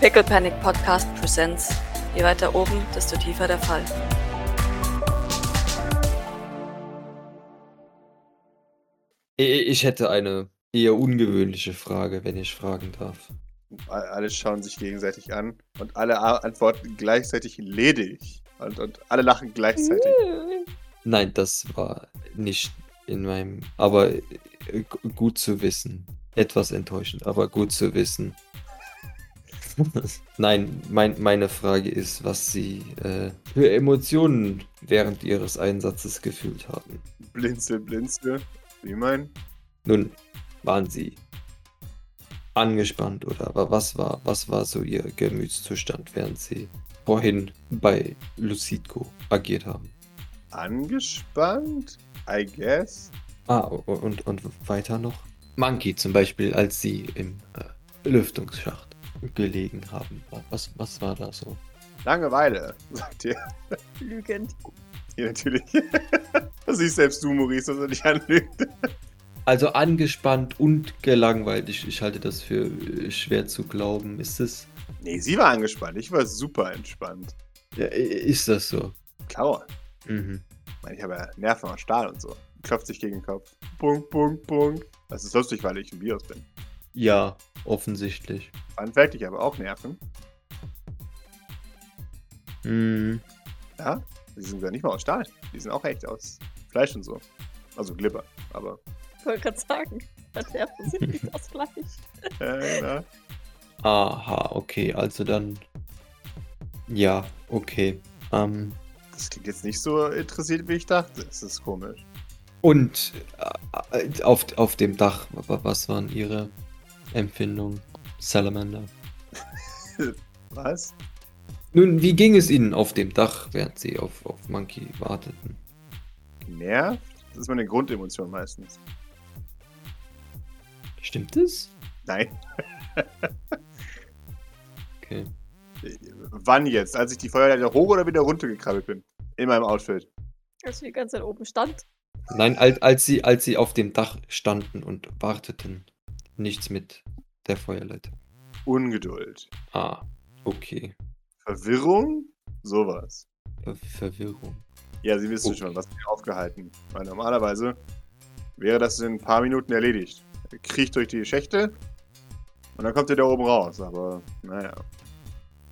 Pickle Panic Podcast Presents. Je weiter oben, desto tiefer der Fall. Ich hätte eine eher ungewöhnliche Frage, wenn ich fragen darf. Alle schauen sich gegenseitig an und alle antworten gleichzeitig ledig. Und, und alle lachen gleichzeitig. Nein, das war nicht in meinem. Aber äh, gut zu wissen. Etwas enttäuschend, aber gut zu wissen. Nein, mein, meine Frage ist, was Sie äh, für Emotionen während Ihres Einsatzes gefühlt haben. Blinzel, blinzel. Wie mein? Nun, waren Sie angespannt oder was war, was war so Ihr Gemütszustand, während Sie vorhin bei Lucidco agiert haben? Angespannt? I guess. Ah, und, und weiter noch? Monkey zum Beispiel, als Sie im äh, Lüftungsschacht gelegen haben. Was, was war da so? Langeweile, sagt ihr. Lügend. Ja, natürlich. das ist selbst du, Maurice, dass er dich anlügt. Also angespannt und gelangweilt. Ich, ich halte das für schwer zu glauben. Ist es? Nee, sie war angespannt. Ich war super entspannt. Ja, ist das so? Klar. Mhm. Ich meine, ich habe ja Nerven aus Stahl und so. Klopft sich gegen den Kopf. Punkt, Punkt, Punkt. Das ist lustig, weil ich ein Virus bin. Ja, offensichtlich. Fun Fact, ich habe auch Nerven. Mhm. Ja, die sind ja nicht mal aus Stahl. Die sind auch echt aus Fleisch und so. Also Glibber, aber ich wollte gerade sagen, Nerven sind nicht aus Fleisch. ja, genau. Aha, okay, also dann. Ja, okay. Ähm, das klingt jetzt nicht so interessiert, wie ich dachte. Das ist komisch. Und äh, auf, auf dem Dach, was waren Ihre Empfindungen, Salamander? was? Nun, wie ging es Ihnen auf dem Dach, während Sie auf, auf Monkey warteten? Genervt? Das ist meine Grundemotion meistens. Stimmt es? Nein. okay. Wann jetzt? Als ich die Feuerleiter hoch oder wieder runtergekrabbelt bin? In meinem Outfit. Als du die ganze Zeit oben stand? Nein, als, als, sie, als sie auf dem Dach standen und warteten. Nichts mit der Feuerleiter. Ungeduld. Ah, okay. Verwirrung? Sowas. Ver Verwirrung. Ja, Sie wissen okay. schon, was mich aufgehalten. Weil normalerweise wäre das in ein paar Minuten erledigt. Er kriecht durch die Schächte und dann kommt er da oben raus, aber naja.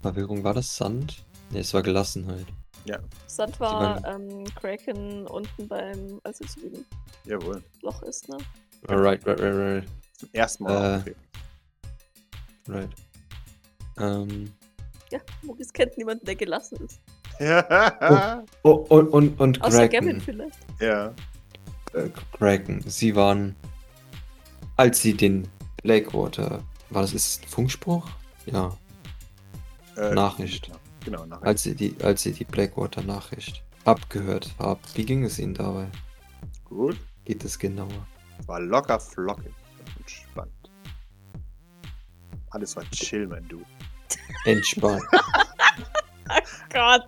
Verwirrung, war das Sand? Ne, es war Gelassenheit. Ja. Sand war ähm, Kraken unten beim, als im Jawohl. Loch ist, ne? Right, right, right, right. Zum ersten Mal. Äh, right. Ähm. Ja, Maurice kennt niemanden, der gelassen ist. Ja. oh, oh, und, und, und Außer Gavin vielleicht. Ja. Äh, Kraken, sie waren, als sie den Blackwater, war das ist ein Funkspruch? Ja. Äh, Nachricht. Genau, Nachricht. Als sie die, als sie die Blackwater-Nachricht abgehört haben. Wie ging es ihnen dabei? Gut. Geht es genauer? War locker flockig entspannt. Alles war chill, mein Du. Entspannt. oh Gott.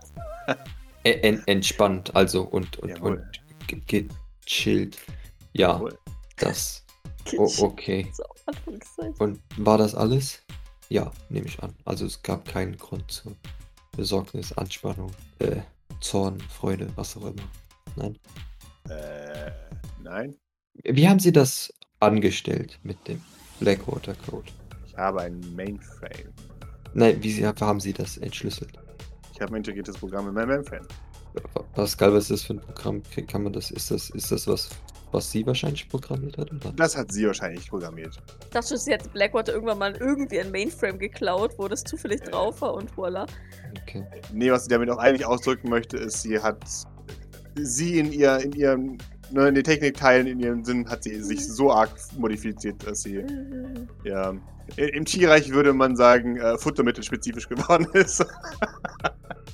En entspannt, also und, und, und gechillt. Ja, Jawohl. das. Oh, okay. Und war das alles? Ja, nehme ich an. Also es gab keinen Grund zur Besorgnis, Anspannung, äh, Zorn, Freude, was auch immer. Nein. Äh, nein. Wie haben Sie das angestellt mit dem Blackwater Code? Ich habe ein Mainframe. Nein, wie haben Sie das entschlüsselt? Ich habe ein integriertes Programm in meinem Mainframe. Pascal, was ist das für ein Programm? Kann man das, ist das, ist das was, was sie wahrscheinlich programmiert hat? Oder? Das hat sie wahrscheinlich programmiert. Ich dachte, sie hat Blackwater irgendwann mal irgendwie ein Mainframe geklaut, wo das zufällig äh. drauf war und voila. Okay. Nee, was sie damit auch eigentlich ausdrücken möchte, ist, sie hat sie in ihr, in ihrem, ne, in den Technikteilen, in ihrem Sinn, hat sie sich so arg modifiziert, dass sie mhm. ja im Tierreich würde man sagen, äh, futtermittelspezifisch geworden ist.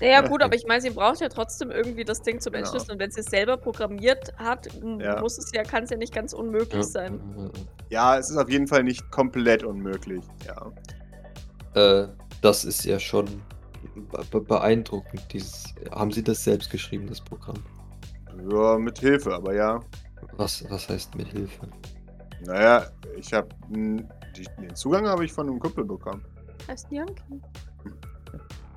Ja, gut, aber ich meine, sie braucht ja trotzdem irgendwie das Ding zum genau. Entschlüsseln. Und wenn sie es selber programmiert hat, ja. muss es ja, kann es ja nicht ganz unmöglich ja. sein. Ja, es ist auf jeden Fall nicht komplett unmöglich, ja. Äh, das ist ja schon be beeindruckend. Dieses, haben Sie das selbst geschrieben, das Programm? Ja, mit Hilfe, aber ja. Was, was heißt mit Hilfe? Naja, ich habe den Zugang habe ich von einem Kumpel bekommen. Heißt Yankee.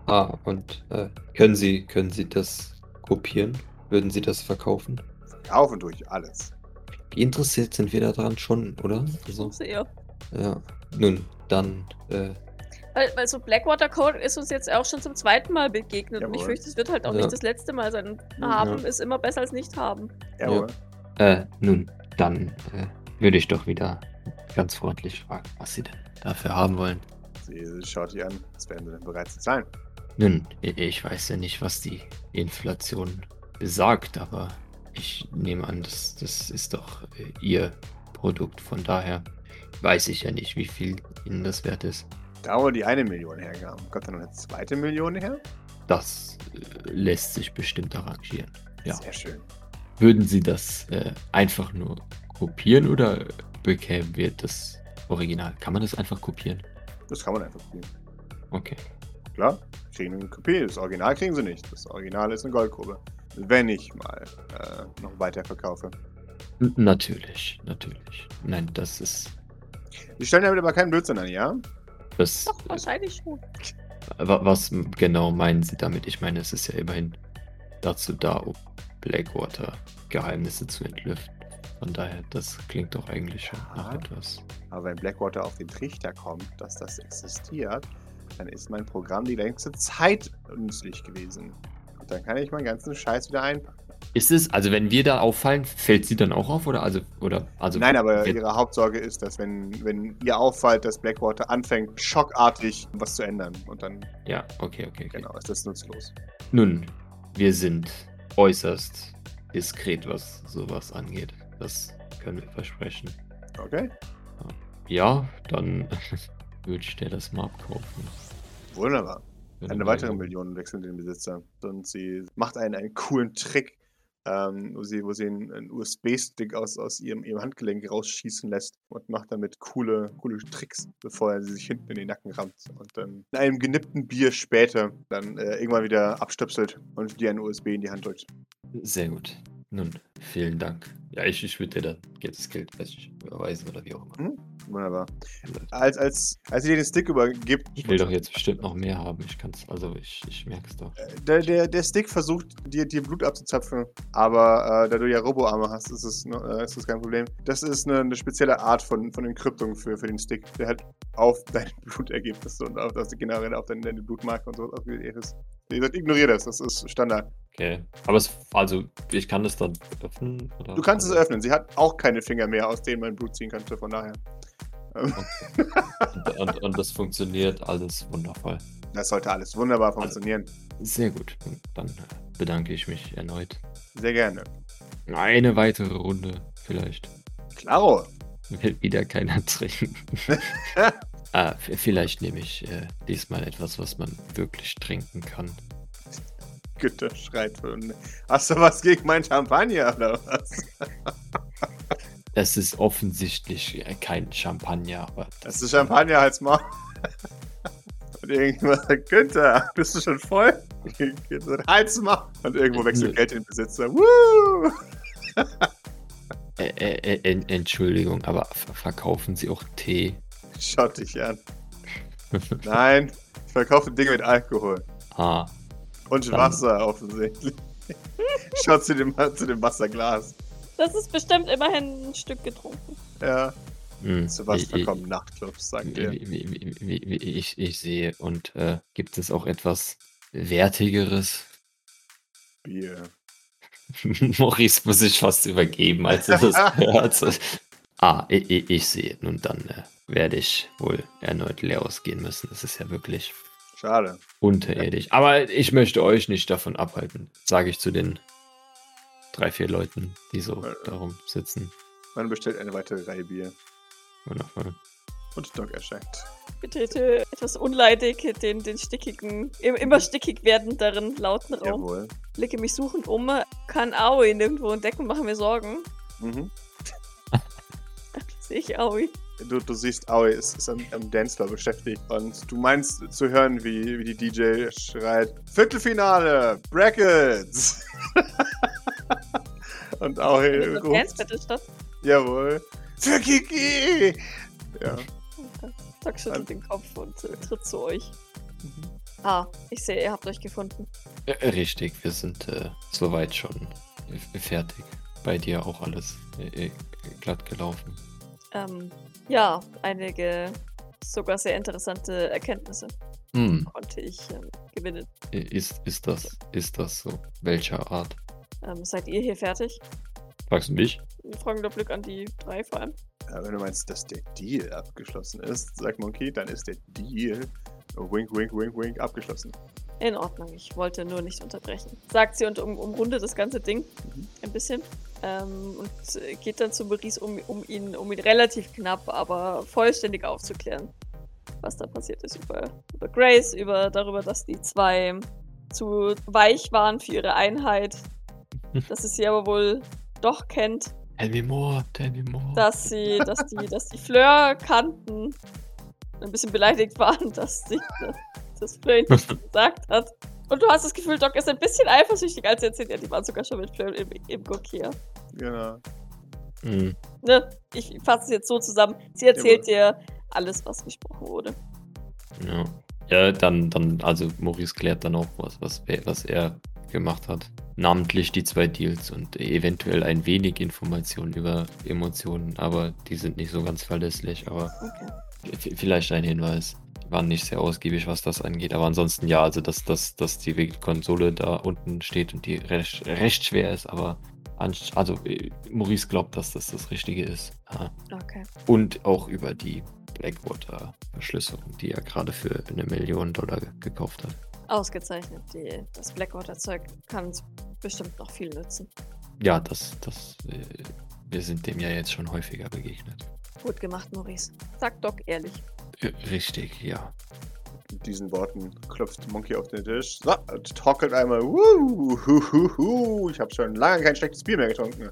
Ah, und äh, können Sie können Sie das kopieren? Würden Sie das verkaufen? Verkaufen durch alles. Wie interessiert sind wir daran schon, oder? Also, Sehr. Ja. Nun, dann äh, weil, weil so Blackwater Code ist uns jetzt auch schon zum zweiten Mal begegnet. Jawohl. Und ich fürchte, es wird halt auch ja. nicht das letzte Mal sein. Haben ja. ist immer besser als nicht haben. Jawohl. Ja. Äh, nun, dann äh, würde ich doch wieder ganz freundlich fragen, was Sie denn dafür haben wollen. Sie schaut die an, was werden Sie denn bereit zu zahlen? Nun, ich weiß ja nicht, was die Inflation besagt, aber ich nehme an, das, das ist doch äh, Ihr Produkt. Von daher weiß ich ja nicht, wie viel Ihnen das wert ist. Da wo die eine Million hergaben, kommt dann noch eine zweite Million her? Das äh, lässt sich bestimmt arrangieren. Ja. Sehr schön. Würden Sie das äh, einfach nur kopieren oder bekämen wir das Original? Kann man das einfach kopieren? Das kann man einfach kopieren. Okay. Klar, kriegen eine Kopie. Das Original kriegen sie nicht. Das Original ist eine Goldgrube. Wenn ich mal äh, noch weiter verkaufe. Natürlich, natürlich. Nein, das ist. Sie stellen damit aber keinen Blödsinn an, ja? Das, Doch, wahrscheinlich schon. Was genau meinen Sie damit? Ich meine, es ist ja immerhin dazu da, um Blackwater Geheimnisse zu entlüften. Von daher, das klingt doch eigentlich schon ja, nach etwas. Aber wenn Blackwater auf den Trichter kommt, dass das existiert, dann ist mein Programm die längste Zeit nützlich gewesen. Und dann kann ich meinen ganzen Scheiß wieder einpacken. Ist es, also wenn wir da auffallen, fällt sie dann auch auf oder also oder also Nein, aber ihre Hauptsorge ist, dass wenn wenn ihr auffällt, dass Blackwater anfängt schockartig was zu ändern und dann Ja, okay, okay, okay. Genau, ist das nutzlos. Nun, wir sind äußerst diskret, was sowas angeht. Das können wir versprechen. Okay. Ja, dann würde ich dir das mal abkaufen. Wunderbar. Eine weitere Million wechselt den Besitzer. Und sie macht einen, einen coolen Trick, ähm, wo sie, wo sie einen, einen USB-Stick aus, aus ihrem, ihrem Handgelenk rausschießen lässt und macht damit coole, coole Tricks, bevor er sie sich hinten in den Nacken rammt. Und dann in einem genippten Bier später dann äh, irgendwann wieder abstöpselt und dir ein USB in die Hand drückt. Sehr gut. Nun, vielen Dank. Ja, ich, ich würde dir dann das Geld überweisen oder wie auch immer. Mhm. Wunderbar. Als, als, als ihr den Stick übergibt. Ich will doch jetzt bestimmt noch mehr haben. Ich kann's, also ich, ich merke es doch. Äh, der, der, der Stick versucht, dir, dir Blut abzuzapfen, aber äh, da du ja Roboarme hast, ist es, äh, ist das kein Problem. Das ist eine, eine spezielle Art von, von Entkryptung für, für den Stick, der halt auf deine Blutergebnisse und auf das generell auf deine, deine Blutmarke und so ausgelegt ist. Ihr sagt, ignoriert das, das ist Standard. Okay. Aber es, also, ich kann das dann öffnen? Oder? Du kannst es öffnen. Sie hat auch keine Finger mehr, aus denen man Blut ziehen könnte, von daher. Okay. und, und, und, das funktioniert alles wundervoll. Das sollte alles wunderbar also, funktionieren. Also, sehr gut. Dann bedanke ich mich erneut. Sehr gerne. Eine weitere Runde vielleicht. Klaro. Will wieder keiner trinken. ah, vielleicht nehme ich äh, diesmal etwas, was man wirklich trinken kann. Güter schreit. Hast du was gegen mein Champagner oder was? Es ist offensichtlich kein Champagner, aber. Das ist Champagner als mal. Und irgendwann Günther, bist du schon voll? Hals mal. Und irgendwo wechselt Geld in den Besitzer. Woo! Äh, äh, äh, Entschuldigung, aber verkaufen Sie auch Tee? Schaut dich an. Nein, ich verkaufe Dinge mit Alkohol. Ah. Und Wasser offensichtlich. Schaut zu dem, zu dem Wasserglas. Das ist bestimmt immerhin ein Stück getrunken. Ja. Hm. Zu was verkommen Nachtclubs, sagen wir. Ich, ich sehe. Und äh, gibt es auch etwas Wertigeres? Bier. Maurice muss sich fast übergeben, als er das hört. Ah, ich, ich, sehe. Nun dann äh, werde ich wohl erneut leer ausgehen müssen. Das ist ja wirklich Schade. Unterirdisch. Aber ich möchte euch nicht davon abhalten, sage ich zu den drei, vier Leuten, die so äh, darum sitzen. Man bestellt eine weitere Reihe Bier. Wundervoll. Und Doc erscheint. Betrete etwas unleidig den, den stickigen, immer stickig werdenderen lauten Raum. Jawohl. Blicke mich suchend um, kann Aoi nirgendwo entdecken, mache mir Sorgen. Mhm. Sehe ich Aoi. Du, du siehst, Aoi ist, ist am, am Dancefloor beschäftigt und du meinst zu hören, wie, wie die DJ schreit: Viertelfinale, Brackets! und Aoi ruft. Dance Battle statt? Jawohl. Für Kiki! Ja. Doc schüttelt den Kopf und äh, tritt zu euch. Mhm. Ah, ich sehe, ihr habt euch gefunden. Richtig, wir sind äh, soweit schon fertig. Bei dir auch alles äh, äh, glatt gelaufen. Ähm, ja, einige sogar sehr interessante Erkenntnisse hm. konnte ich ähm, gewinnen. Ist, ist, das, ist das so? Welcher Art? Ähm, seid ihr hier fertig? Fragst du mich? Wir fragen doch Glück an die drei vor allem. Ja, wenn du meinst, dass der Deal abgeschlossen ist, sagt Monkey, dann ist der Deal, wink, wink, wink, wink, abgeschlossen. In Ordnung, ich wollte nur nicht unterbrechen. Sagt sie und um, umrundet das ganze Ding mhm. ein bisschen. Ähm, und geht dann zu Maurice, um, um, ihn, um ihn relativ knapp, aber vollständig aufzuklären, was da passiert ist über, über Grace, über darüber, dass die zwei zu weich waren für ihre Einheit, dass es sie aber wohl doch kennt Tell me more, tell me more. Dass sie, dass die, dass die Fleur kannten. Ein bisschen beleidigt waren, dass sie das Fleur nicht gesagt hat. Und du hast das Gefühl, Doc ist ein bisschen eifersüchtig, als er erzählt, ja, die waren sogar schon mit Fleur im, im Gokia. Genau. Mhm. Ne? Ich fasse es jetzt so zusammen. Sie erzählt ja, dir alles, was gesprochen wurde. Ja. Ja, dann, dann, also Maurice klärt dann auch was, was, was er gemacht hat. Namentlich die zwei Deals und eventuell ein wenig Informationen über Emotionen, aber die sind nicht so ganz verlässlich. Aber okay. Vielleicht ein Hinweis. Die waren nicht sehr ausgiebig, was das angeht. Aber ansonsten ja, also dass, dass, dass die Konsole da unten steht und die recht, recht schwer ist, aber also äh, Maurice glaubt, dass das das Richtige ist. Okay. Und auch über die Blackwater-Verschlüsselung, die er gerade für eine Million Dollar gekauft hat. Ausgezeichnet. Die, das Blackwater-Zeug kann bestimmt noch viel nützen. Ja, das, das, äh, wir sind dem ja jetzt schon häufiger begegnet. Gut gemacht, Maurice. Sag Doc ehrlich. Richtig, ja. Mit diesen Worten klopft Monkey auf den Tisch. So, trockelt einmal. Hu, hu, hu. Ich habe schon lange kein schlechtes Bier mehr getrunken.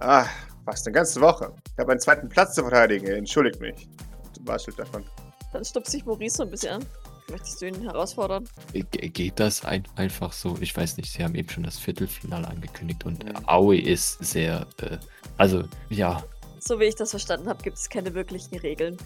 Ah, fast eine ganze Woche. Ich habe einen zweiten Platz zu verteidigen. Entschuldigt mich. Und waschelt davon. Dann stupst sich Maurice so ein bisschen an. Möchtest du ihn herausfordern? Geht das ein, einfach so? Ich weiß nicht, sie haben eben schon das Viertelfinale angekündigt und ja. Aoi ist sehr, äh, also ja. So wie ich das verstanden habe, gibt es keine wirklichen Regeln.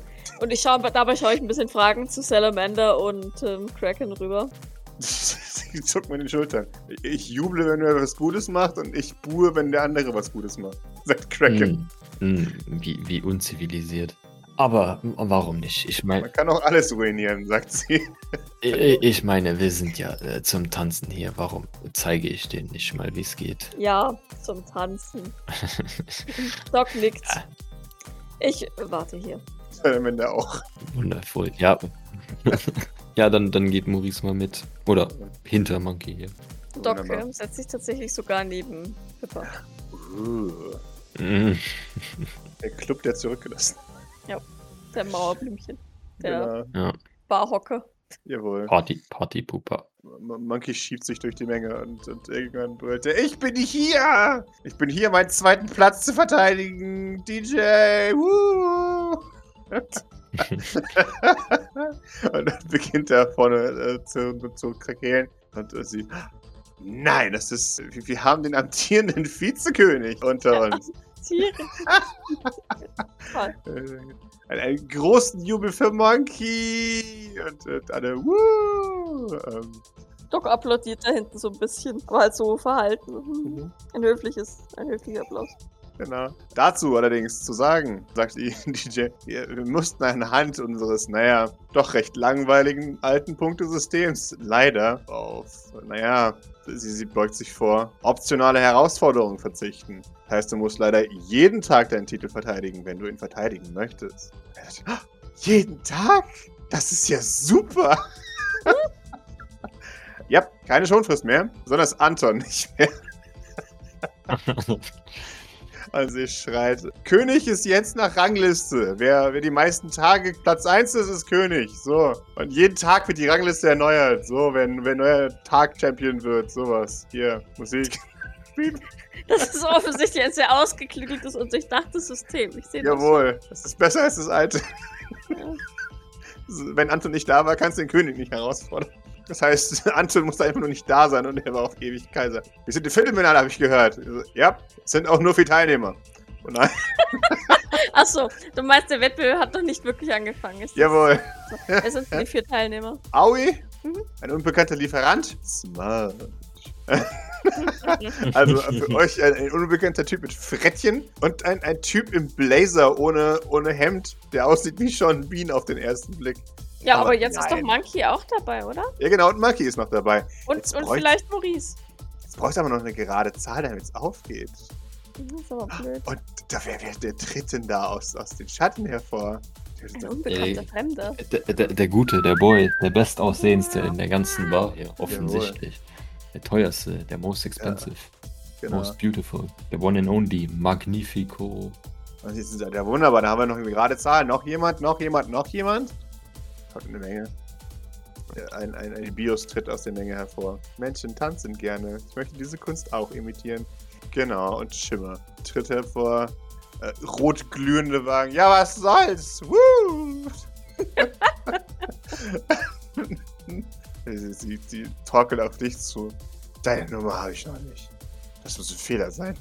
Und ich schaue, dabei schaue ich ein bisschen Fragen zu Salamander und ähm, Kraken rüber. Sie zuckt mir den Schultern. Ich juble, wenn er was Gutes macht und ich buhe, wenn der andere was Gutes macht. Sagt Kraken. Hm, hm, wie, wie unzivilisiert. Aber warum nicht? Ich meine. Man kann auch alles ruinieren, sagt sie. ich meine, wir sind ja äh, zum Tanzen hier. Warum zeige ich denen nicht mal, wie es geht? Ja, zum Tanzen. Doc nickt. Ich warte hier. Wenn der auch. Wundervoll, ja. ja, dann, dann geht Maurice mal mit. Oder hinter Monkey hier. Doc äh, setzt sich tatsächlich sogar neben Pippa. Der Club, der zurückgelassen. Ja, der Mauerblümchen. Der genau. ja. Barhocker. Jawohl. Party, Partypuper. Monkey schiebt sich durch die Menge und, und irgendwann brüllt er, ich bin hier! Ich bin hier, meinen zweiten Platz zu verteidigen, DJ! Woo! und dann beginnt er vorne äh, zu, zu krakeelen und äh, sie, nein, das ist, wir haben den amtierenden Vizekönig unter uns. Einen, einen großen Jubel für Monkey und, und alle Woo! Ähm. Doc applaudiert da hinten so ein bisschen, aber halt so verhalten. Mhm. Ein höfliches, ein höflicher Applaus. Genau. Dazu allerdings zu sagen, sagt die DJ, wir, wir mussten anhand unseres, naja, doch recht langweiligen alten Punktesystems leider auf, naja, sie, sie beugt sich vor, optionale Herausforderungen verzichten. Das heißt, du musst leider jeden Tag deinen Titel verteidigen, wenn du ihn verteidigen möchtest. Jeden Tag? Das ist ja super! ja, keine Schonfrist mehr, sondern Anton nicht mehr. Also sie schreit, König ist jetzt nach Rangliste. Wer, wer die meisten Tage Platz 1 ist, ist König. So. Und jeden Tag wird die Rangliste erneuert. So, wenn, wenn neuer Tag Champion wird. Sowas. Hier, Musik. Das ist offensichtlich ein sehr ausgeklügeltes und durchdachtes System. Ich sehe Jawohl, das. das ist besser als das alte. Ja. Wenn Anton nicht da war, kannst du den König nicht herausfordern. Das heißt, Anton musste einfach nur nicht da sein und er war auf ewig Kaiser. Wir sind die Viertelfinale, habe ich gehört. Ja, es sind auch nur vier Teilnehmer. Oh nein. Achso, du meinst, der Wettbewerb hat noch nicht wirklich angefangen. Ist Jawohl. So. Es sind die vier Teilnehmer. Aui, mhm. ein unbekannter Lieferant. Smart. also für euch ein, ein, unbekannter Typ mit Frettchen und ein, ein Typ im Blazer ohne, ohne Hemd, der aussieht wie Sean Bean auf den ersten Blick. Ja, aber, aber jetzt nein. ist doch Monkey auch dabei, oder? Ja, genau, und Monkey ist noch dabei. Und, und vielleicht Maurice. Jetzt brauchst du aber noch eine gerade Zahl, damit es aufgeht. Das ist aber blöd. Und da, wer, wer, der tritt denn da aus, aus den Schatten hervor? Ein unbekannter Fremder. Der, der, der, Gute, der Boy, der bestaussehendste in der ganzen Bar hier, offensichtlich. Jawohl. Der teuerste, der most expensive. Ja, genau. Most beautiful. Der one and only. Magnifico. Das ist ja wunderbar. Da haben wir noch eine gerade Zahl. Noch jemand, noch jemand, noch jemand. Hat eine Menge. Ein, ein, ein Bios tritt aus der Menge hervor. Menschen tanzen gerne. Ich möchte diese Kunst auch imitieren. Genau, und Schimmer tritt hervor. Äh, rot glühende Wagen. Ja, was soll's? Woo! sie, sie, sie torkelt auf dich zu. Deine Nummer habe ich noch nicht. Das muss ein Fehler sein.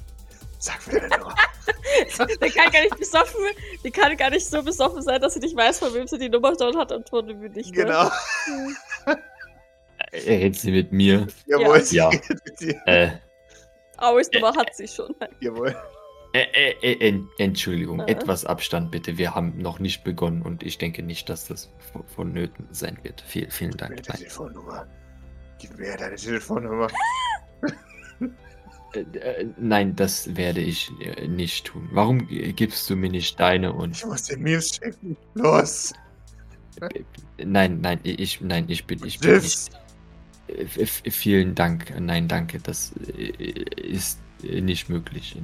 Sag mir deine Nummer. der kann gar nicht besoffen, die kann gar nicht so besoffen sein, dass sie nicht weiß, von wem sie die Nummer dort hat und von wem nicht. Ne? Genau. er redet sie mit mir. Jawohl, ja. sie redet mit dir. Äh. Auris Nummer äh, hat sie schon. Jawohl. Äh, äh, äh, Entschuldigung, etwas Abstand bitte. Wir haben noch nicht begonnen und ich denke nicht, dass das vonnöten sein wird. Viel, vielen Dank. Gib mir deine Telefonnummer. Gib mir deine Telefonnummer. Äh, äh, nein, das werde ich äh, nicht tun. Warum gibst du mir nicht deine und. Ich muss den Memes checken. Los! Nein, nein, ich, nein, ich bin, ich bin nicht. Vielen Dank. Nein, danke. Das ist nicht möglich.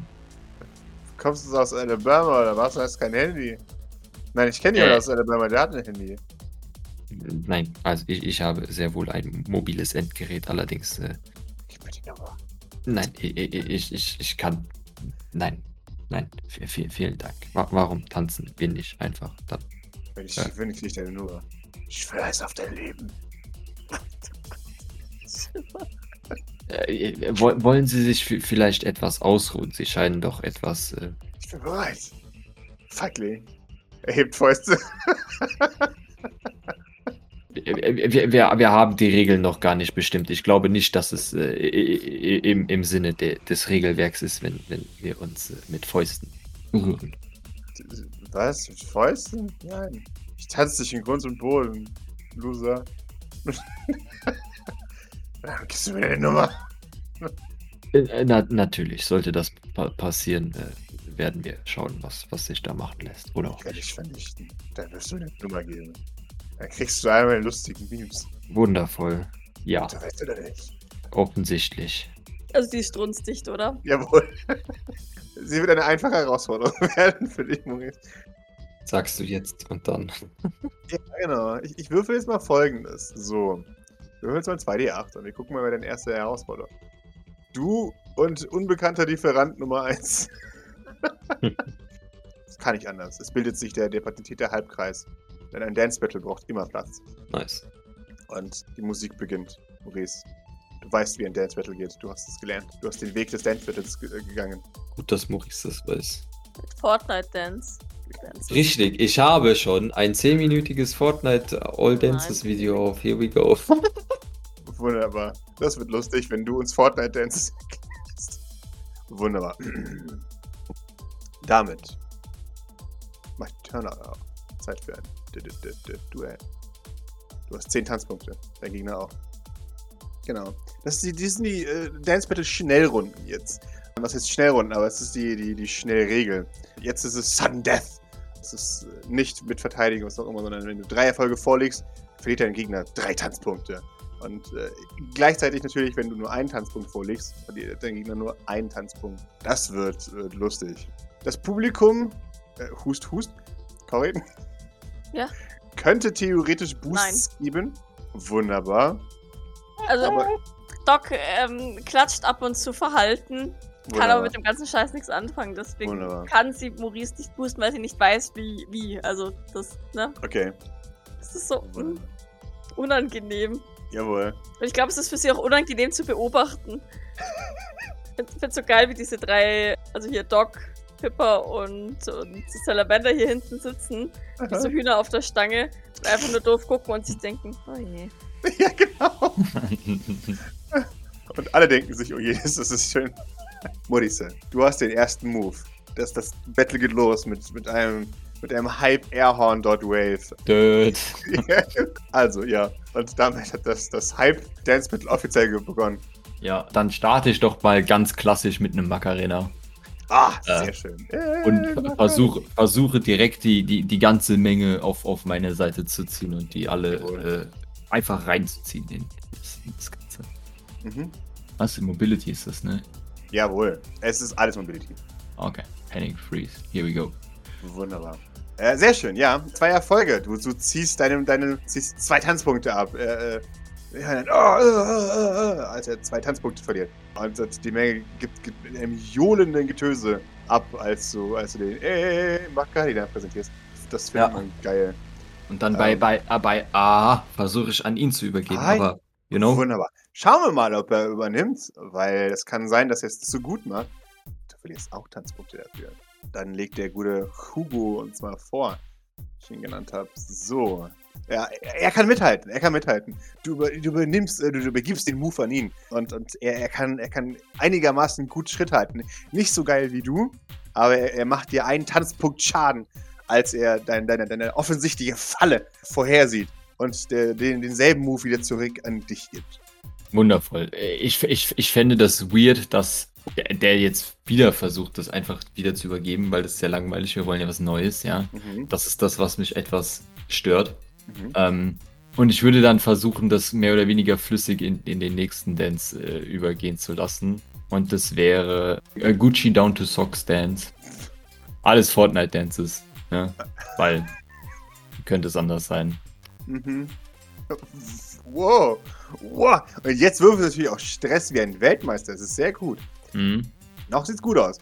Kommst du aus Alabama oder was? Du hast kein Handy. Nein, ich kenne jemanden aus Alabama, der hat ein Handy. Nein, also ich, ich habe sehr wohl ein mobiles Endgerät, allerdings. Äh, Gib mir die Nummer. Nein, ich, ich, ich, ich kann. Nein, nein, vielen, vielen Dank. Warum tanzen wir nicht einfach dann? Wenn ich ja. ich deine Nummer. Ich schwöre es auf dein Leben. Äh, wollen Sie sich vielleicht etwas ausruhen? Sie scheinen doch etwas. Äh... Ich bin bereit. Feigling. Er hebt Fäuste. wir, wir, wir haben die Regeln noch gar nicht bestimmt. Ich glaube nicht, dass es äh, im, im Sinne de, des Regelwerks ist, wenn, wenn wir uns äh, mit Fäusten berühren. Was? Mit Fäusten? Nein. Ich tanze dich in Grund und Boden, Loser. Gibst du mir deine Nummer. Äh, na, natürlich, sollte das pa passieren, äh, werden wir schauen, was, was sich da machen lässt. Oder auch. Ich vernichten. Dann wirst du eine Nummer geben. Dann kriegst du einmal lustigen Memes. Wundervoll. Ja. Du weißt oder nicht? Offensichtlich. Also die ist strunzdicht, oder? Jawohl. Sie wird eine einfache Herausforderung werden für dich, Maurice. Sagst du jetzt und dann. ja, genau. Ich, ich würfel jetzt mal folgendes. So. Wir hören jetzt mal 2D8 und wir gucken mal, wer dein erster Herausforderer. Du und unbekannter Lieferant Nummer 1. das kann nicht anders. Es bildet sich der, der patentierte Halbkreis. Denn ein Dance Battle braucht immer Platz. Nice. Und die Musik beginnt. Maurice, du weißt, wie ein Dance Battle geht. Du hast es gelernt. Du hast den Weg des Dance Battles ge gegangen. Gut, dass Maurice das weiß. Fortnite Dance. Richtig, ich habe schon ein 10-minütiges Fortnite All Dances Video auf Here We Go. Wunderbar. Das wird lustig, wenn du uns Fortnite Dances Wunderbar. Damit mach ich Turner auf. Zeit für ein Duell. Du hast 10 Tanzpunkte. Dein Gegner auch. Genau. Das, die, die sind die äh, Dance Battle Schnellrunden jetzt. Was heißt Schnellrunden, aber es ist die, die, die Schnellregel. Jetzt ist es Sudden Death. Es ist äh, nicht mit Verteidigung, was auch immer, sondern wenn du drei Erfolge vorlegst, verliert dein Gegner drei Tanzpunkte. Und äh, gleichzeitig natürlich, wenn du nur einen Tanzpunkt vorlegst, verliert dein Gegner nur einen Tanzpunkt. Das wird, wird lustig. Das Publikum, äh, hust, hust, Cory, ja. könnte theoretisch Boosts Nein. geben. Wunderbar. Also, aber Doc ähm, klatscht ab und zu Verhalten. Wunderbar. Kann aber mit dem ganzen Scheiß nichts anfangen, deswegen Wunderbar. kann sie Maurice nicht boosten, weil sie nicht weiß, wie, wie. Also, das, ne? Okay. Das ist so un unangenehm. Jawohl. Und ich glaube, es ist für sie auch unangenehm zu beobachten. ich finde es so geil, wie diese drei, also hier Doc, Pippa und, und Salamander hier hinten sitzen, wie so Hühner auf der Stange, und einfach nur doof gucken und sich denken, oh je. Ja, genau. und alle denken sich, oh je, das ist schön. Morisse, du hast den ersten Move. Das, das Battle geht los mit, mit einem mit einem Hype Airhorn Dot Wave. Död. also, ja. Und damit hat das, das Hype Dance Battle offiziell begonnen. Ja, dann starte ich doch mal ganz klassisch mit einem Macarena. Ah, sehr äh, schön. Und versuche, versuche direkt die, die, die ganze Menge auf, auf meine Seite zu ziehen und die alle äh, einfach reinzuziehen in das, in das Ganze. Mhm. Was? Mobility ist das, ne? Jawohl. Es ist alles Mobility. Okay. Panic Freeze. Here we go. Wunderbar. Äh, sehr schön, ja. Zwei Erfolge. Du, du ziehst deine, deine ziehst zwei Tanzpunkte ab. Äh, äh ja, dann, oh, äh, äh, als er zwei Tanzpunkte verliert. Und die Menge gibt, gibt in einem johlenden Getöse ab, als du, als du den äh, Macarena präsentierst. Das finde ja. ich geil. Und dann bei, ähm, bei, äh, bei A versuche ich an ihn zu übergeben, ah, aber, you know. Wunderbar. Schauen wir mal, ob er übernimmt, weil es kann sein, dass er es zu gut macht. Du verlierst auch Tanzpunkte dafür. Dann legt der gute Hugo uns mal vor, wie ich ihn genannt habe. So. Ja, er kann mithalten, er kann mithalten. Du, über, du übernimmst, äh, du, übergibst den Move an ihn. Und, und er, er, kann, er kann einigermaßen gut Schritt halten. Nicht so geil wie du, aber er, er macht dir einen Tanzpunkt Schaden, als er dein, deine, deine offensichtliche Falle vorhersieht und der, den, denselben Move wieder zurück an dich gibt. Wundervoll. Ich, ich, ich fände das weird, dass der, jetzt wieder versucht, das einfach wieder zu übergeben, weil das ist sehr langweilig. Wir wollen ja was Neues, ja. Mhm. Das ist das, was mich etwas stört. Mhm. Ähm, und ich würde dann versuchen, das mehr oder weniger flüssig in, in den nächsten Dance äh, übergehen zu lassen. Und das wäre äh, Gucci Down to Socks Dance. Alles Fortnite Dances. Ja? Weil könnte es anders sein. Mhm. Wow. wow. Und jetzt wirft es natürlich auch Stress wie ein Weltmeister. Das ist sehr gut. Mhm. Noch sieht's gut aus.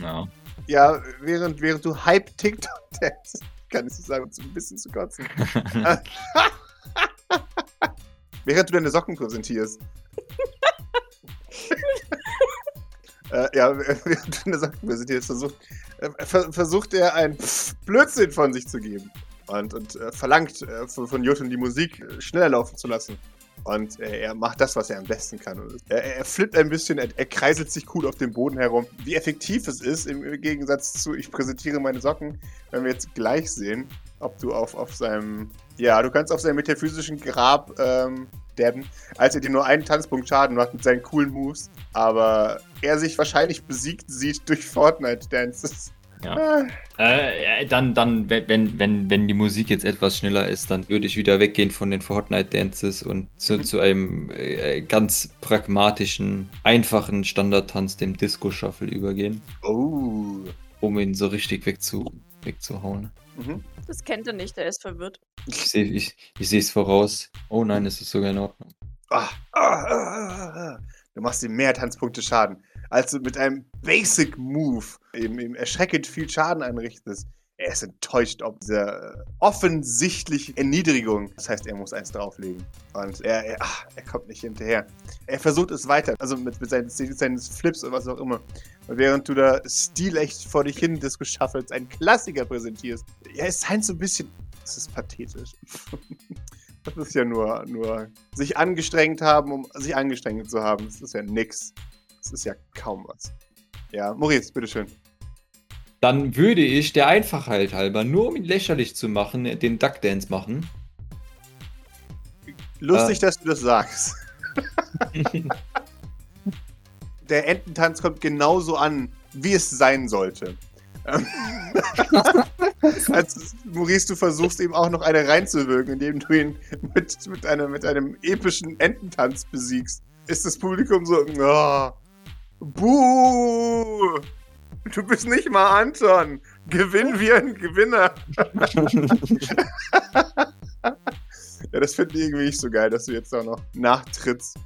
Ja. Ja, während, während du Hype TikTok dance, kann ich so sagen, um ein bisschen zu kotzen. während du deine Socken präsentierst. äh, ja, während du deine Socken präsentierst, versucht, äh, versucht er ein Pff, Blödsinn von sich zu geben. Und, und äh, verlangt äh, von, von Jotun die Musik äh, schneller laufen zu lassen. Und äh, er macht das, was er am besten kann. Er, er flippt ein bisschen, er, er, kreiselt sich cool auf dem Boden herum. Wie effektiv es ist, im Gegensatz zu ich präsentiere meine Socken, werden wir jetzt gleich sehen, ob du auf, auf seinem, ja, du kannst auf seinem metaphysischen Grab ähm, derben, als er dir nur einen Tanzpunkt Schaden macht mit seinen coolen Moves. Aber er sich wahrscheinlich besiegt sieht durch Fortnite-Dances. Ja. Äh, dann, dann, wenn, wenn, wenn die Musik jetzt etwas schneller ist, dann würde ich wieder weggehen von den Fortnite-Dances und zu, mhm. zu einem äh, ganz pragmatischen, einfachen Standardtanz, dem Disco-Shuffle übergehen. Oh. Um ihn so richtig wegzu, wegzuhauen. Mhm. Das kennt er nicht, er ist verwirrt. Ich sehe ich, ich es voraus. Oh nein, es ist sogar in Ordnung. Ah, ah, ah, ah, du machst ihm mehr Tanzpunkte Schaden als du mit einem Basic Move eben, eben erschreckend viel Schaden einrichtest. Er ist enttäuscht ob dieser offensichtlichen Erniedrigung. Das heißt, er muss eins drauflegen. Und er, er, ach, er kommt nicht hinterher. Er versucht es weiter, also mit, mit seinen, seinen Flips oder was auch immer. Und während du da stilecht vor dich hin Disco Shuffles einen Klassiker präsentierst, ja, es scheint so ein bisschen. Das ist pathetisch. das ist ja nur, nur sich angestrengt haben, um sich angestrengt zu haben. Das ist ja nix. Das ist ja kaum was. Ja, Maurice, bitteschön. Dann würde ich der Einfachheit halber, nur um ihn lächerlich zu machen, den Duck Dance machen. Lustig, äh. dass du das sagst. der Ententanz kommt genauso an, wie es sein sollte. Als Maurice, du versuchst ihm auch noch eine reinzuwirken, indem du ihn mit, mit, einem, mit einem epischen Ententanz besiegst, ist das Publikum so, oh, Buh! Du bist nicht mal Anton. Gewinn wie ein Gewinner. ja, das finde ich irgendwie nicht so geil, dass du jetzt auch noch nachtrittst.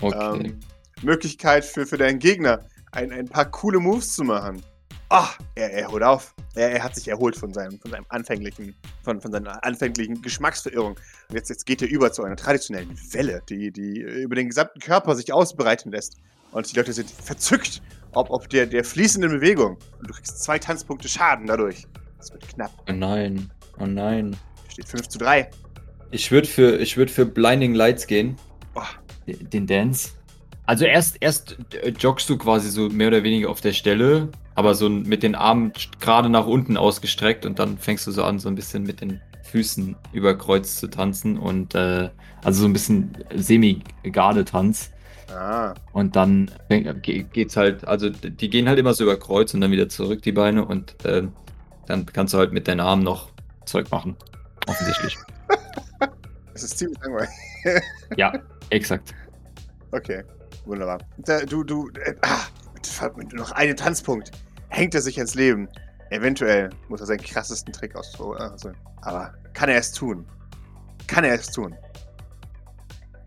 Okay. Ähm, Möglichkeit für, für deinen Gegner, ein, ein paar coole Moves zu machen. Ach, er, er holt auf. Er, er, hat sich erholt von seinem, von seinem anfänglichen, von, von seiner anfänglichen Geschmacksverirrung. Und jetzt, jetzt geht er über zu einer traditionellen Welle, die, die über den gesamten Körper sich ausbreiten lässt Und die Leute sind verzückt, ob, ob der, der fließenden Bewegung. Und du kriegst zwei Tanzpunkte Schaden dadurch. Das wird knapp. Oh nein. Oh nein. Steht 5 zu 3. Ich würde für, würd für Blinding Lights gehen. Oh. Den Dance. Also erst, erst äh, joggst du quasi so mehr oder weniger auf der Stelle, aber so mit den Armen gerade nach unten ausgestreckt und dann fängst du so an, so ein bisschen mit den Füßen über Kreuz zu tanzen und äh, also so ein bisschen Semi-Garde-Tanz. Ah. Und dann geht's halt, also die gehen halt immer so über Kreuz und dann wieder zurück, die Beine, und äh, dann kannst du halt mit deinen Armen noch Zeug machen. Offensichtlich. Das ist ziemlich langweilig. ja, exakt. Okay, wunderbar. Du, du, äh, ah, noch einen Tanzpunkt. Hängt er sich ins Leben. Eventuell muss er seinen krassesten Trick ausprobieren. Also, aber kann er es tun? Kann er es tun?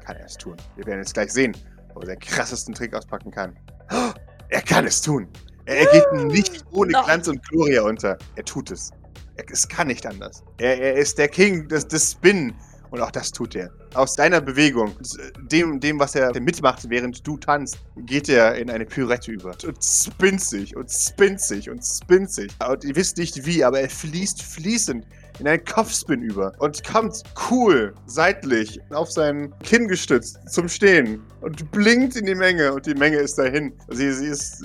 Kann er es tun? Wir werden es gleich sehen, ob er seinen krassesten Trick auspacken kann. Oh, er kann es tun! Er, er geht nicht ohne Glanz und Gloria unter. Er tut es. Er, es kann nicht anders. Er, er ist der King des, des Spin. Und auch das tut er. Aus deiner Bewegung, dem, dem, was er mitmacht, während du tanzt, geht er in eine Pürette über. Und spinnt sich und spinnt sich und spinnt sich. Und ihr wisst nicht wie, aber er fließt fließend in einen Kopfspin über und kommt cool, seitlich, auf sein Kinn gestützt zum Stehen und blinkt in die Menge und die Menge ist dahin. Sie, sie ist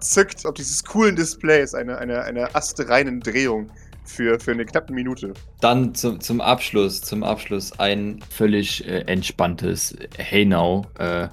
zückt auf dieses coolen Displays, eine, eine, eine astreinen Drehung für, für eine knappe Minute. Dann zum, zum Abschluss, zum Abschluss ein völlig äh, entspanntes Hey Now, äh,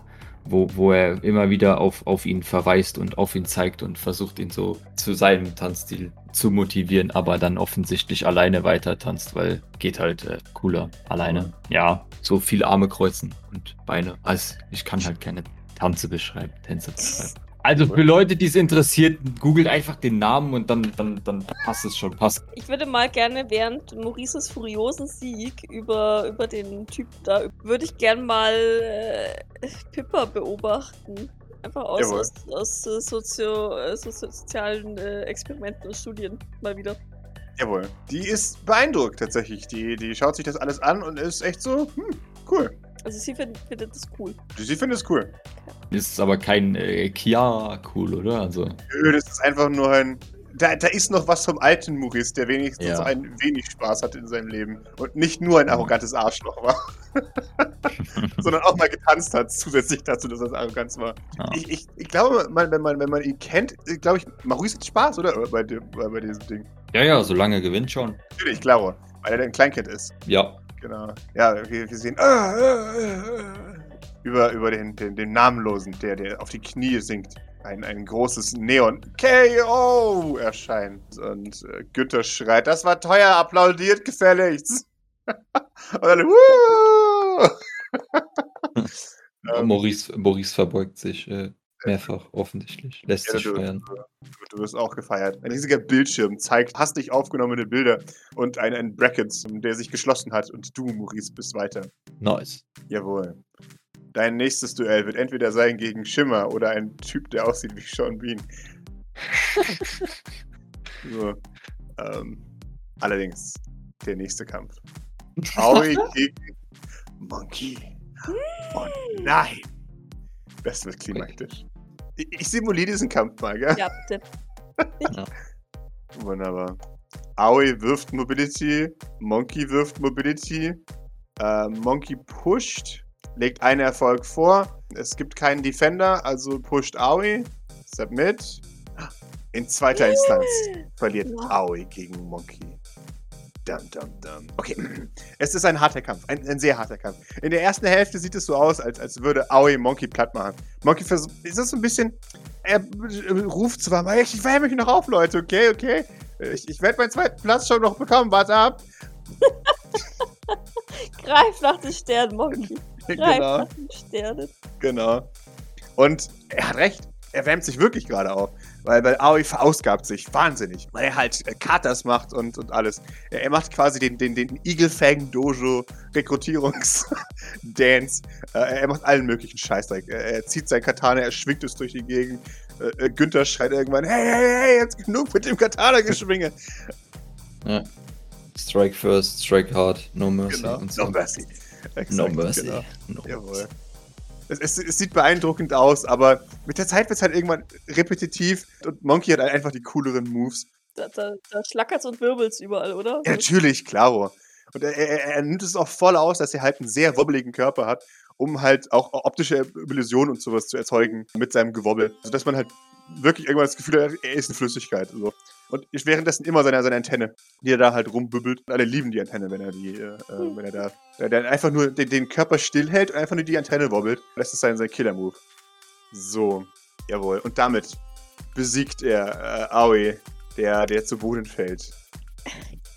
wo, wo er immer wieder auf, auf ihn verweist und auf ihn zeigt und versucht ihn so zu seinem Tanzstil zu motivieren, aber dann offensichtlich alleine weiter tanzt, weil geht halt äh, cooler alleine. Ja, so viele Arme kreuzen und Beine. Also ich kann halt keine Tanze beschreiben, Tänze beschreiben. Also für Leute, die es interessiert, googelt einfach den Namen und dann, dann, dann passt es schon. Passt. Ich würde mal gerne während Maurices furiosen Sieg über, über den Typ da, würde ich gerne mal äh, Pippa beobachten. Einfach aus, aus, aus äh, sozio, äh, sozialen äh, Experimenten und Studien mal wieder. Jawohl. Die ist beeindruckt tatsächlich. Die, die schaut sich das alles an und ist echt so, hm, cool. Also sie find, findet das cool. Sie findet es cool. Das ist aber kein äh, Kia cool, oder? Also. Nö, das ist einfach nur ein. Da, da ist noch was vom alten Maurice, der wenigstens ja. ein wenig Spaß hat in seinem Leben. Und nicht nur ein arrogantes Arschloch war. sondern auch mal getanzt hat, zusätzlich dazu, dass er arrogant war. Ja. Ich, ich, ich, glaube, man, wenn, man, wenn man ihn kennt, glaube ich, Maurice hat Spaß, oder? Bei, bei, bei diesem Ding. Ja, ja, solange gewinnt schon. Natürlich, klar, weil er ein Kleinkind ist. Ja. Genau. Ja, wir, wir sehen ah, ah, ah, über, über den, den, den Namenlosen, der, der auf die Knie sinkt. Ein, ein großes Neon KO erscheint und äh, Günther schreit, das war teuer, applaudiert gefälligst. und dann, Maurice, Maurice verbeugt sich. Äh, Mehrfach, offensichtlich. Lässt ja, sich du, feiern. Du, du, wirst auch gefeiert. Ein riesiger Bildschirm zeigt hastig aufgenommene Bilder und ein, ein Bracket, der sich geschlossen hat und du, Maurice, bist weiter. Nice. Jawohl. Dein nächstes Duell wird entweder sein gegen Schimmer oder ein Typ, der aussieht wie Sean Bean. so. Ähm, allerdings, der nächste Kampf. Aoi gegen Monkey. Oh nein! Das wird klimaktisch. Ich, simuliere diesen Kampf mal, gell? Ja, bitte. ja. Wunderbar. Aoi wirft Mobility, Monkey wirft Mobility, äh, Monkey pusht, legt einen Erfolg vor. Es gibt keinen Defender, also pusht Aoi. Submit. In zweiter Instanz verliert Aoi gegen Monkey. Dum, dum, dum. Okay, es ist ein harter Kampf, ein, ein, sehr harter Kampf. In der ersten Hälfte sieht es so aus, als, als würde Aoi Monkey platt machen. Monkey versucht, ist das so ein bisschen, er ruft zwar mal, ich wärme mich noch auf, Leute, okay, okay. Ich, ich werde meinen zweiten Platz schon noch bekommen, warte ab. Greif nach den Sternen, Monkey. Greif genau. nach den Sternen. Genau. Und er hat recht, er wärmt sich wirklich gerade auf. Weil, weil Aoi verausgabt sich wahnsinnig, weil er halt äh, Katas macht und, und alles. Er, macht quasi den, den, den Eagle Dojo Rekrutierungs-Dance. Äh, er macht allen möglichen Scheißdreck. Er, zieht sein Katana, er schwingt es durch die Gegend. Äh, Günther schreit irgendwann: Hey, hey, hey, jetzt genug mit dem Katana-Geschwinge. ja. Strike first, strike hard, no mercy. Genau, so. No mercy. Exakt, no mercy. Genau. No Jawohl. Es, es, es, sieht beeindruckend aus, aber mit der Zeit wird es halt irgendwann repetitiv und Monkey hat einfach die cooleren Moves. Da, da, da schlackert's und wirbelt's überall, oder? Ja, natürlich, klaro. Und er, er, er, nimmt es auch voll aus, dass er halt einen sehr wobbeligen Körper hat, um halt auch optische Illusionen und sowas zu erzeugen mit seinem Gewobbel. Sodass man halt wirklich irgendwann das Gefühl hat, er ist eine Flüssigkeit. So. Und währenddessen immer seine, seine Antenne, die er da halt rumbübbelt. Alle lieben die Antenne, wenn er die, äh, hm. wenn er da, der einfach nur den, den, Körper stillhält und einfach nur die Antenne wobbelt. Das ist sein, sein Killer-Move. So, jawohl. Und damit besiegt er äh, Aoi, der, der zu Boden fällt.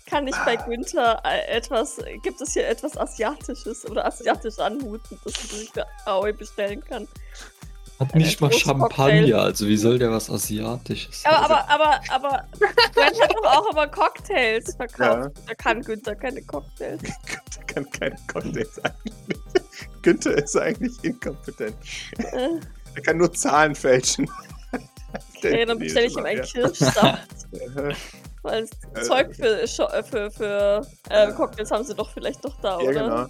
Kann ich bei Günther äh, etwas, gibt es hier etwas Asiatisches oder asiatisch anmutendes, das ich für Aoi bestellen kann? Hat nicht mal Champagner, also wie soll der was Asiatisches Aber, aber, aber, aber, Brent hat doch auch immer Cocktails verkauft. Ja. Da kann Günther keine Cocktails. Günther kann keine Cocktails eigentlich. Günther ist eigentlich inkompetent. Äh. er kann nur Zahlen fälschen. Okay, dann bestelle ich ihm einen Kirschsaft. Weil äh. Zeug für, für, für äh, Cocktails haben sie doch vielleicht doch da, ja, oder? Genau.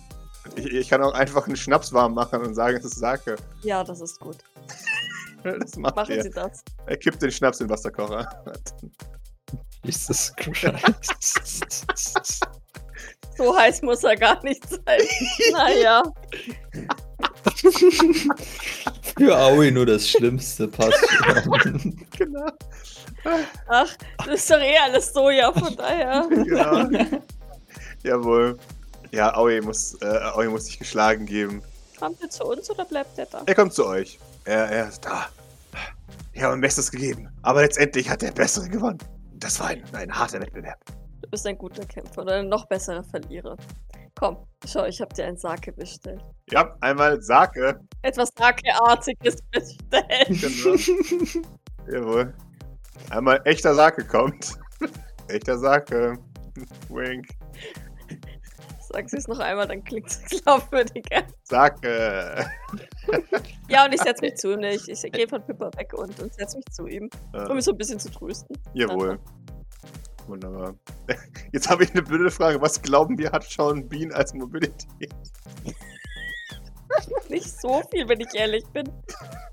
Ich, ich, kann auch einfach einen Schnaps warm machen und sagen, es ist Sake. Ja, das ist gut. das macht Machen er. Sie das. Er kippt den Schnaps in den Wasserkocher. Jesus Christ. so heiß muss er gar nicht sein. naja. Für Aoi nur das Schlimmste passt. genau. Ach, das ist doch eh alles Soja, von daher. Genau. Jawohl. Ja, Aoi muss, äh, Aoi muss sich geschlagen geben. Kommt er zu uns oder bleibt er da? Er kommt zu euch. Er, er ist da. Ich habe mein Bestes gegeben. Aber letztendlich hat der Bessere gewonnen. Das war ein, ein harter Wettbewerb. Du bist ein guter Kämpfer oder ein noch besserer Verlierer. Komm, schau, ich habe dir ein Sake bestellt. Ja, einmal Sake. Etwas Sake-artiges bestellt. Genau. Jawohl. Einmal echter Sake kommt. echter Sake. Wink. Sag sie es noch einmal, dann klingt es glaubwürdiger. Sake. ja, und ich setze mich zu ihm. Ich, ich gehe von Pippa weg und, und setze mich zu ihm, um ihn so ein bisschen zu trösten. Jawohl. Wunderbar. Jetzt habe ich eine blöde Frage. Was glauben wir, hat Sean Bean als Mobilität? Nicht so viel, wenn ich ehrlich bin.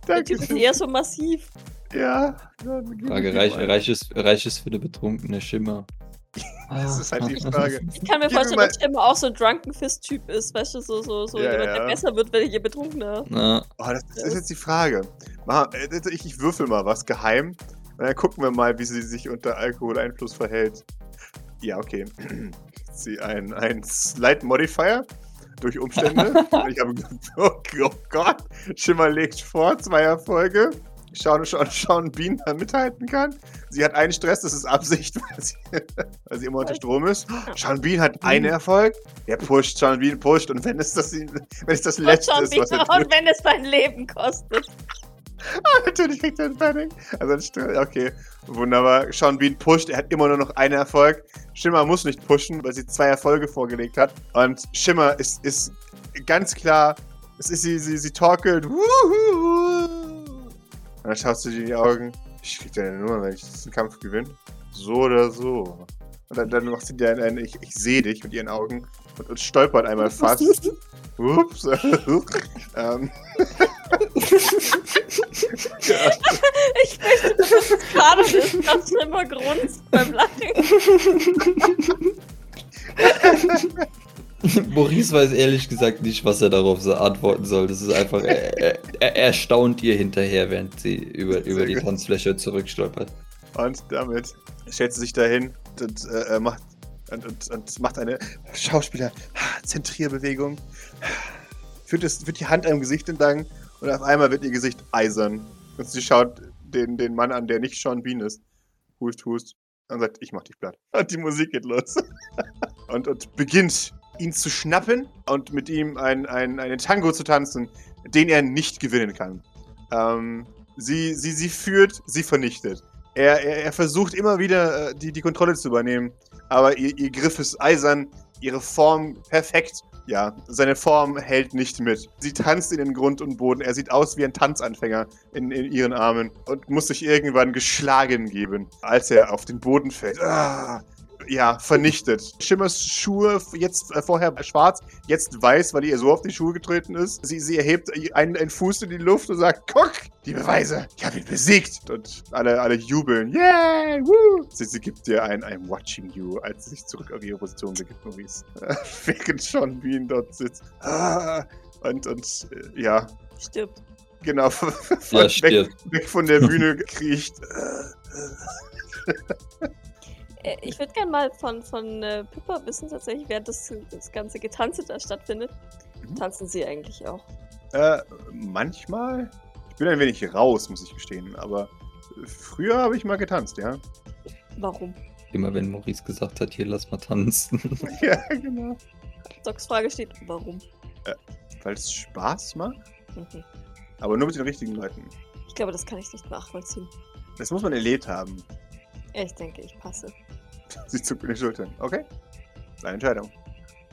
Der Typ ist eher so massiv. Ja. Frage, reich, reich, ist, reich ist für eine betrunkene Schimmer. das ist halt die Frage. Ich kann mir Gib vorstellen, mir dass Schimmer auch so ein Drunken Fist-Typ ist, weißt du, so, so, so ja, jemand, ja. der besser wird, wenn je betrunkener. Ja. Oh, das, das ist jetzt die Frage. Ich, ich würfel mal was geheim und dann gucken wir mal, wie sie sich unter Alkoholeinfluss verhält. Ja, okay. Sie ein, ein Slight Modifier durch Umstände. ich habe oh, oh Gott, Schimmer legt vor, zwei Erfolge. Schauen, schauen, schauen, Bean da mithalten kann. Sie hat einen Stress, das ist Absicht, weil sie, weil sie immer unter Strom ist. Sean Bean hat einen Erfolg. Er pusht, Sean Bean pusht. Und wenn es das, wenn es das Letzte ist, was er tut. Und wenn es dein Leben kostet. Ah, natürlich kriegt er ein Panic. Also, okay, wunderbar. Sean Bean pusht, er hat immer nur noch einen Erfolg. Schimmer muss nicht pushen, weil sie zwei Erfolge vorgelegt hat. Und Schimmer ist, ist ganz klar, es ist sie, sie, sie torkelt. Und dann schaust du dir in die Augen. Ich krieg deine Nummer, wenn ich diesen Kampf gewinne. So oder so. Und dann, dann macht sie dir ein, ein ich, ich sehe dich mit ihren Augen und, und stolpert einmal fast. Ups. ähm. Ich möchte, dass es gerade ist, ganz schlimmer grunzt beim Lachen. Maurice weiß ehrlich gesagt nicht, was er darauf so antworten soll. Das ist einfach, er, er, er staunt ihr hinterher, während sie über, über die Tanzfläche zurückstolpert. Und damit stellt sie sich dahin und äh, macht, und, und, und, macht eine Schauspieler-Zentrierbewegung. Führt, das, führt die Hand am Gesicht entlang und auf einmal wird ihr Gesicht eisern. Und sie schaut den, den Mann an, der nicht Sean Bean ist. Hust, hust. Und sagt, ich mach dich platt. Und die Musik geht los. und, und beginnt, ihn zu schnappen und mit ihm ein, ein, einen Tango zu tanzen, den er nicht gewinnen kann. Ähm, sie, sie, sie führt, sie vernichtet. Er, er, er versucht immer wieder, äh, die, die Kontrolle zu übernehmen, aber ihr, ihr Griff ist eisern, ihre Form perfekt ja, seine Form hält nicht mit. Sie tanzt in den Grund und Boden. Er sieht aus wie ein Tanzanfänger in, in ihren Armen und muss sich irgendwann geschlagen geben, als er auf den Boden fällt. Ah, ja, vernichtet. Schimmers Schuhe, jetzt äh, vorher schwarz, jetzt weiß, weil ihr so auf die Schuhe getreten ist. Sie, sie erhebt einen, einen Fuß in die Luft und sagt, guck, die Beweise, ich habe ihn besiegt. Und alle, alle jubeln, yay, woo. Sie, sie gibt dir ein I'm watching you, als sie sich zurück auf ihre Position begibt, Maurice. Während Sean Bean dort sitzt. Ah, und, und, äh, ja. Stirbt. Genau, von, ja, weg, weg, von der Bühne kriecht. Äh, ich würde gerne mal von, von äh, Pippa wissen, tatsächlich, während das, das ganze Getanze da stattfindet. Mhm. Tanzen sie eigentlich auch? Äh, manchmal. Ich bin ein wenig raus, muss ich gestehen, aber früher habe ich mal getanzt, ja. Warum? Immer wenn Maurice gesagt hat, hier lass mal tanzen. ja, genau. Docs Frage steht, warum? Äh, Weil es Spaß macht? Mhm. Aber nur mit den richtigen Leuten. Ich glaube, das kann ich nicht nachvollziehen. Das muss man erlebt haben. Ich denke, ich passe. Sie zuckt mit den Schultern. Okay. Deine Entscheidung.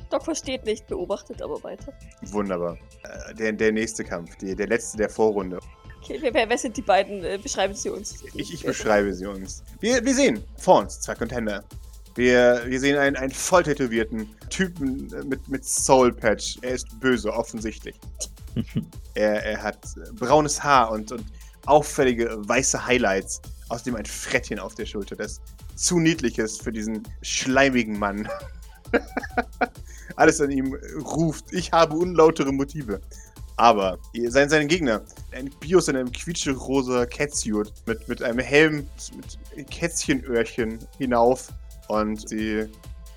Doc versteht nicht, beobachtet aber weiter. Wunderbar. Äh, der, der nächste Kampf, die, der letzte der Vorrunde. Okay, wer, wer sind die beiden? Äh, beschreiben Sie uns. Ich, ich beschreibe sie uns. Wir, wir sehen vor uns zwei Contender. Wir, wir sehen einen, einen voll tätowierten Typen mit, mit Soul Patch. Er ist böse, offensichtlich. er, er hat braunes Haar und, und auffällige weiße Highlights. Außerdem ein Frettchen auf der Schulter, das zu niedlich ist für diesen schleimigen Mann. Alles an ihm ruft, ich habe unlautere Motive. Aber sein, sein Gegner, ein Bios in einem quietscherosa Catsuit mit, mit einem Helm mit Kätzchenöhrchen hinauf und sie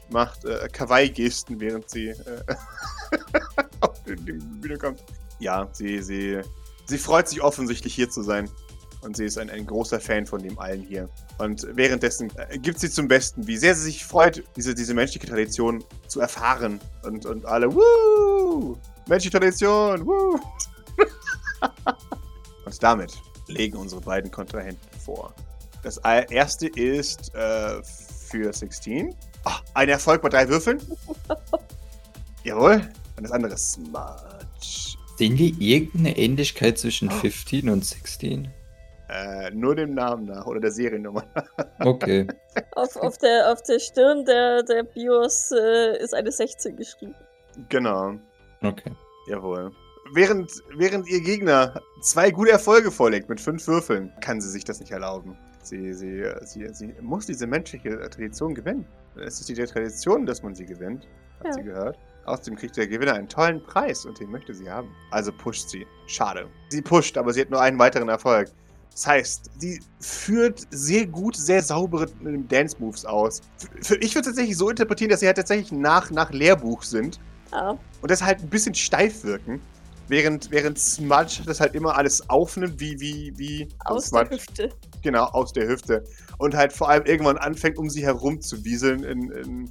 macht äh, Kawaii-Gesten, während sie äh, auf den Bühne kommt. Ja, sie, sie, sie freut sich offensichtlich hier zu sein. Und sie ist ein, ein großer Fan von dem allen hier. Und währenddessen äh, gibt sie zum Besten, wie sehr sie sich freut, diese, diese menschliche Tradition zu erfahren. Und, und alle, wuh! Menschliche Tradition, wuh! und damit legen unsere beiden Kontrahenten vor. Das erste ist äh, für 16. Ach, ein Erfolg bei drei Würfeln. Jawohl. Und das andere ist Smudge. Sehen wir irgendeine Ähnlichkeit zwischen 15 und 16? Äh, nur dem Namen nach oder der Seriennummer. okay. Auf, auf, der, auf der Stirn der, der BIOS äh, ist eine 16 geschrieben. Genau. Okay. Jawohl. Während, während ihr Gegner zwei gute Erfolge vorlegt mit fünf Würfeln, kann sie sich das nicht erlauben. Sie, sie, sie, sie muss diese menschliche Tradition gewinnen. Es ist die Tradition, dass man sie gewinnt, hat ja. sie gehört. Außerdem kriegt der Gewinner einen tollen Preis und den möchte sie haben. Also pusht sie. Schade. Sie pusht, aber sie hat nur einen weiteren Erfolg. Das heißt, sie führt sehr gut, sehr saubere Dance-Moves aus. Für, ich würde tatsächlich so interpretieren, dass sie halt tatsächlich nach, nach Lehrbuch sind. Ja. Und das halt ein bisschen steif wirken. Während, während Smudge das halt immer alles aufnimmt, wie, wie, wie. Aus Smudge, der Hüfte. Genau, aus der Hüfte. Und halt vor allem irgendwann anfängt, um sie herum zu wieseln, in, in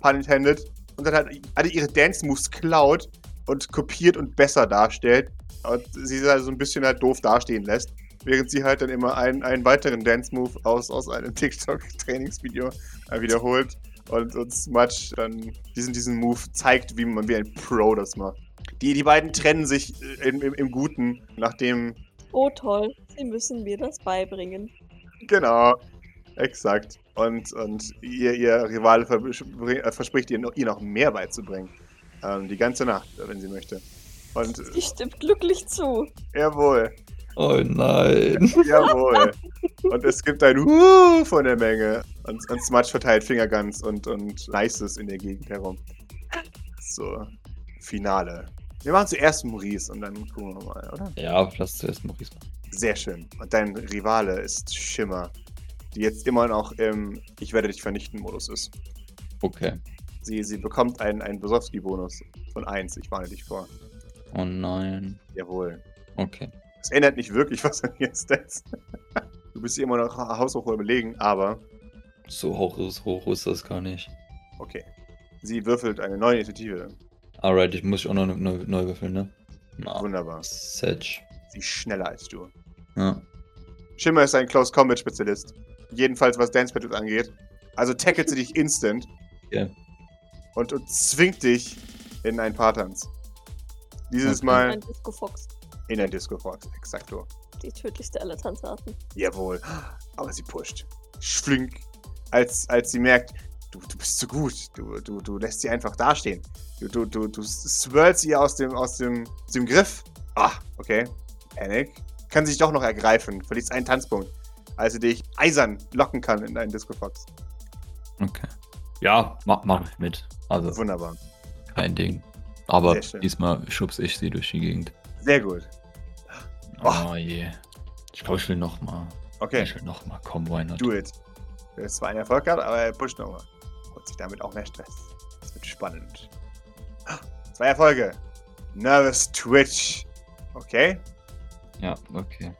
pun intended und dann halt alle ihre Dance-Moves klaut und kopiert und besser darstellt. Und sie halt so ein bisschen halt doof dastehen lässt. Während sie halt dann immer einen, einen weiteren Dance-Move aus, aus einem TikTok-Trainingsvideo äh, wiederholt. Und, und Smudge dann diesen, diesen Move zeigt, wie man wie ein Pro das macht. Die, die beiden trennen sich äh, im, im, im Guten, nachdem. Oh toll, sie müssen mir das beibringen. Genau, exakt. Und, und ihr, ihr Rivale äh, verspricht ihr noch, ihr noch mehr beizubringen. Ähm, die ganze Nacht, wenn sie möchte. Und, sie stimmt glücklich zu. Jawohl. Oh nein. Jawohl. Und es gibt ein Uh von der Menge. Und, und Smudge verteilt Fingerguns und, und Nices in der Gegend herum. So, Finale. Wir machen zuerst Maurice und dann gucken wir mal, oder? Ja, lass zuerst Maurice machen. Sehr schön. Und dein Rivale ist Schimmer die jetzt immer noch im Ich werde dich vernichten Modus ist. Okay. Sie, sie bekommt einen, einen Besowski-Bonus von 1. Ich warne dich vor. Oh nein. Jawohl. Okay. Es ändert nicht wirklich was an ihren Stats. du bist immer noch haushoch überlegen, aber. So hoch ist, hoch ist das gar nicht. Okay. Sie würfelt eine neue Initiative. Alright, ich muss auch noch neu, neu würfeln, ne? Na, Wunderbar. Sedge. Sie ist schneller als du. Ja. Schimmer ist ein Close Combat Spezialist. Jedenfalls, was Dance Battles angeht. Also tackelt sie dich instant. Ja. Und, und zwingt dich in ein Paartanz. Dieses okay. Mal. In ein Disco Fox. In ein Disco Fox, exakto. Die tödlichste aller Tanzarten. Jawohl. Aber sie pusht. Schlink. Als, als sie merkt, du, du bist zu gut. Du, du, du lässt sie einfach dastehen. Du, du, du, du swirlst sie aus dem, aus dem, aus dem Griff. Ah, okay. Panic. Kann sich doch noch ergreifen. Verliest einen Tanzpunkt. Als sie dich eisern locken kann in deinen Disco Fox. Okay. Ja, mach, mach ich mit. Also. Wunderbar. Kein Ding. Aber diesmal schubse ich sie durch die Gegend. Sehr gut. Oh, oh je. Ich glaube, ich will nochmal. Okay. Ich will nochmal. Komm, why not? Do it. Du hast zwar einen Erfolg gehabt, aber er pusht nochmal. Und sich damit auch mehr Stress. Das wird spannend. Zwei Erfolge. Nervous Twitch. Okay. Ja, okay.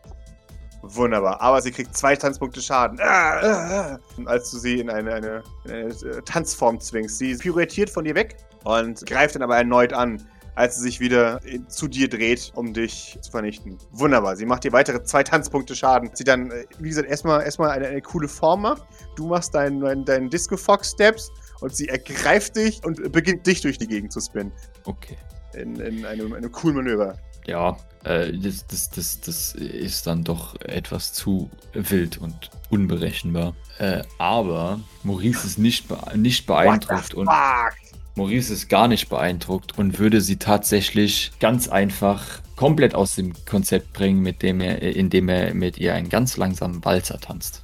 Wunderbar. Aber sie kriegt zwei Tanzpunkte Schaden. Ah, ah, ah. Als du sie in eine, eine, in eine äh, Tanzform zwingst. Sie pirouettiert von dir weg und greift dann aber erneut an als sie sich wieder zu dir dreht, um dich zu vernichten. Wunderbar. Sie macht dir weitere zwei Tanzpunkte Schaden. Sie dann, äh, wie gesagt, erstmal, erstmal eine, eine coole Form macht. Du machst deinen, deinen, deinen Disco Fox Steps und sie ergreift dich und beginnt dich durch die Gegend zu spinnen. Okay. In, in einem, einem coolen Manöver. Ja, äh, das, das, das, das ist dann doch etwas zu wild und unberechenbar. Äh, aber Maurice ist nicht, be nicht beeindruckt und Maurice ist gar nicht beeindruckt und würde sie tatsächlich ganz einfach komplett aus dem Konzept bringen, mit dem er, indem er mit ihr einen ganz langsamen Walzer tanzt.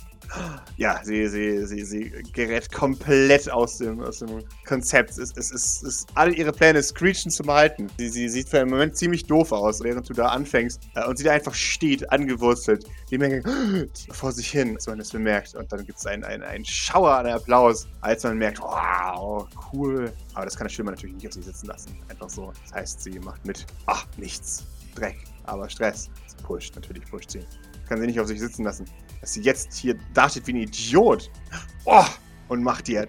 Ja, sie, sie, sie, sie gerät komplett aus dem, aus dem Konzept. Es, es, es, es, alle ihre Pläne screechen zum Halten. Sie, sie sieht für einen Moment ziemlich doof aus, während du da anfängst. Äh, und sie da einfach steht, angewurzelt. Die Menge vor sich hin, als man es bemerkt. Und dann gibt es einen, einen, einen Schauer an Applaus, als man merkt, wow, cool. Aber das kann der Stürmer natürlich nicht auf sich sitzen lassen. Einfach so. Das heißt, sie macht mit, ach, nichts. Dreck, aber Stress. Sie pusht, natürlich pusht sie. Kann sie nicht auf sich sitzen lassen dass sie jetzt hier dasteht wie ein Idiot. Oh, und macht dir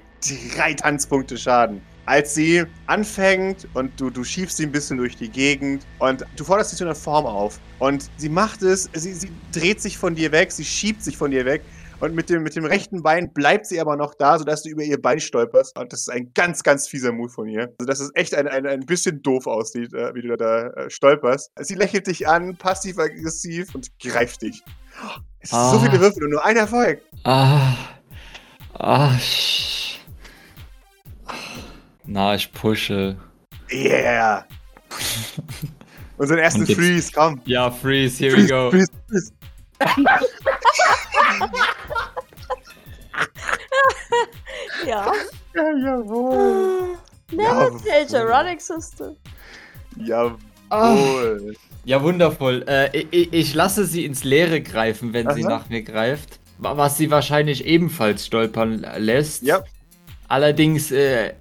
drei Tanzpunkte Schaden. Als sie anfängt und du, du schiebst sie ein bisschen durch die Gegend und du forderst sie zu einer Form auf. Und sie macht es, sie, sie dreht sich von dir weg, sie schiebt sich von dir weg und mit dem, mit dem rechten Bein bleibt sie aber noch da, sodass du über ihr Bein stolperst. Und das ist ein ganz, ganz fieser Move von ihr. Also, dass es echt ein, ein, ein bisschen doof aussieht, äh, wie du da äh, stolperst. Sie lächelt dich an, passiv-aggressiv und greift dich. Es ah. so viele Würfel und nur ein Erfolg. Ah. Ah. Na, ich pushe. Yeah. Unseren ersten Freeze, komm. Ja, Freeze, here freeze, we go. Freeze, freeze. ja. Ja, jawohl. Never change a running system. Jawohl. Oh. Ja, wundervoll. Äh, ich, ich, lasse sie ins Leere greifen, wenn Aha. sie nach mir greift. Was sie wahrscheinlich ebenfalls stolpern lässt. Ja. Allerdings äh,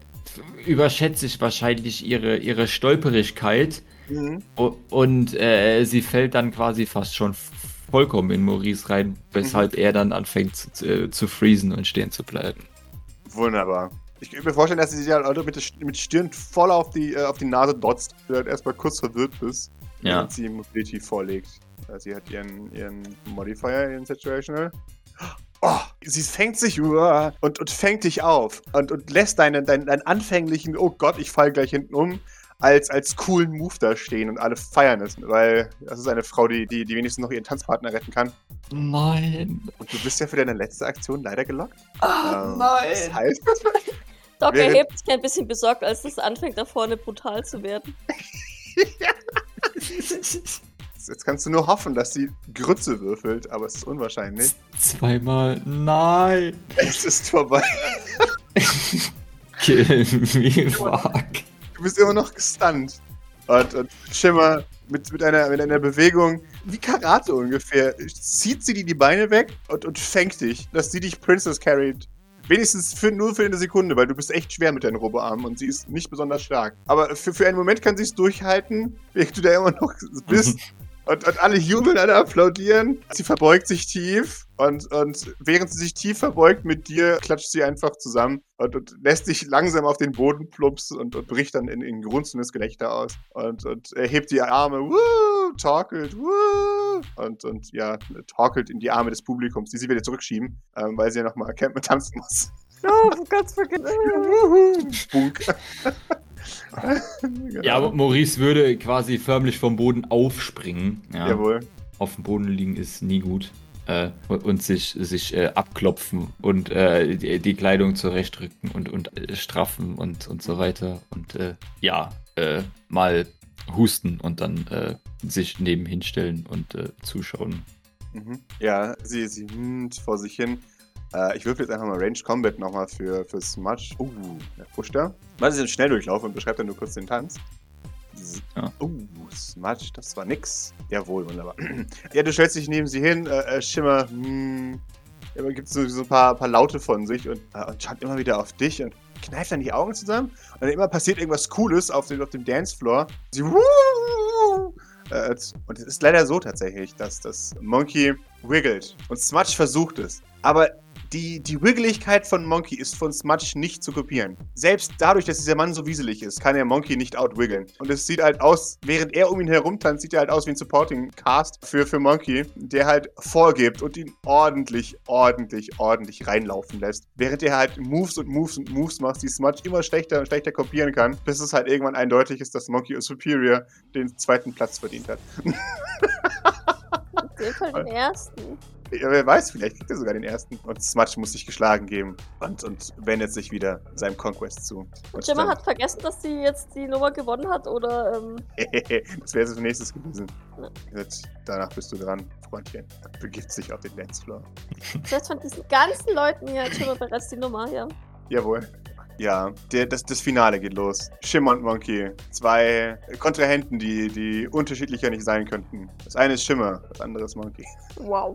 überschätze ich wahrscheinlich ihre, ihre Stolperigkeit. Mhm. Und äh, sie fällt dann quasi fast schon vollkommen in Maurice rein, weshalb mhm. er dann anfängt zu, äh, zu freezen und stehen zu bleiben. Wunderbar. Ich kann mir vorstellen, dass sie sich halt mit, mit Stirn voll auf die, äh, auf die Nase dotzt, du halt erstmal kurz verwirrt bist, ja. während sie Mobility vorlegt. Sie hat ihren, ihren Modifier, ihren Situational. Oh, sie fängt sich uh, und, und fängt dich auf und, und lässt deinen, deinen, deinen anfänglichen, oh Gott, ich fall gleich hinten um, als, als coolen Move da stehen und alle feiern es, weil das ist eine Frau, die, die, die wenigstens noch ihren Tanzpartner retten kann. Nein. Und du bist ja für deine letzte Aktion leider gelockt. Ah, ähm, nein. Das heißt. Doc erhebt sich ein bisschen besorgt, als das anfängt, da vorne brutal zu werden. Jetzt kannst du nur hoffen, dass sie Grütze würfelt, aber es ist unwahrscheinlich. Zweimal. Nein. Es ist vorbei. Kill me, fuck. Du bist immer noch gestunt. Und, und Schimmer mit, mit, einer, mit einer Bewegung wie Karate ungefähr zieht sie dir die Beine weg und, und fängt dich, dass sie dich Princess carried. Wenigstens für, nur für eine Sekunde, weil du bist echt schwer mit deinen Roboarmen und sie ist nicht besonders stark. Aber für, für einen Moment kann sie es durchhalten, während du da immer noch bist. Und, und, alle jubeln, alle applaudieren. Sie verbeugt sich tief und, und während sie sich tief verbeugt mit dir, klatscht sie einfach zusammen und, und lässt sich langsam auf den Boden plupsen und, und bricht dann in, in grunzendes Gelächter aus und, und erhebt die Arme, wuh, torkelt, wuh, und, und ja, torkelt in die Arme des Publikums, die sie wieder zurückschieben, ähm, weil sie ja nochmal campen tanzen muss. Oh, ganz vergessen. Spunk. genau. Ja, Maurice würde quasi förmlich vom Boden aufspringen. Ja. Jawohl. Auf dem Boden liegen ist nie gut. äh, und sich, sich äh, abklopfen und äh, die, die, Kleidung zurechtrücken und, und äh, straffen und, und so weiter. Und äh, ja, äh, mal husten und dann sich nebenhin stellen und zuschauen. Mhm. Ja, sie, sie vor sich hin. Ich würfel jetzt einfach mal Range Combat nochmal für, für Smudge. Uh, der pusht da. Mal sie einen Schnelldurchlauf und beschreibt dann nur kurz den Tanz. Ja. Oh, Smudge, das war nix. Jawohl, wunderbar. ja, du stellst dich neben sie hin, äh, äh Schimmer, hm, ja, gibt so, so ein paar, paar Laute von sich und, äh, und schaut immer wieder auf dich und kneift dann die Augen zusammen und dann immer passiert irgendwas Cooles auf dem, auf dem Dancefloor. Sie, wuh, äh, und es ist leider so tatsächlich, dass das Monkey wiggelt und Smudge versucht es. Aber die, die Wiggeligkeit von Monkey ist von Smudge nicht zu kopieren. Selbst dadurch, dass dieser Mann so wieselig ist, kann er Monkey nicht outwiggeln. Und es sieht halt aus, während er um ihn herum tanzt, sieht er halt aus wie ein Supporting Cast für, für Monkey, der halt vorgibt und ihn ordentlich, ordentlich, ordentlich reinlaufen lässt. Während er halt Moves und Moves und Moves macht, die Smudge immer schlechter und schlechter kopieren kann, bis es halt irgendwann eindeutig ist, dass Monkey Superior den zweiten Platz verdient hat. Den von den ersten. Ja, wer weiß, vielleicht kriegt er sogar den ersten. Und Smudge muss sich geschlagen geben und, und wendet sich wieder seinem Conquest zu. Und Gemma hat vergessen, dass sie jetzt die Nummer gewonnen hat, oder? Ähm... das wäre so nächstes gewesen. Ja. danach bist du dran, Freundchen. Begibt sich auf den Dancefloor. Das heißt, von diesen ganzen Leuten hier hat Gemma bereits die Nummer, ja. Jawohl. Ja, der, das, das Finale geht los. Shimmer und Monkey. Zwei Kontrahenten, die, die unterschiedlicher nicht sein könnten. Das eine ist Shimmer, das andere ist Monkey. Wow.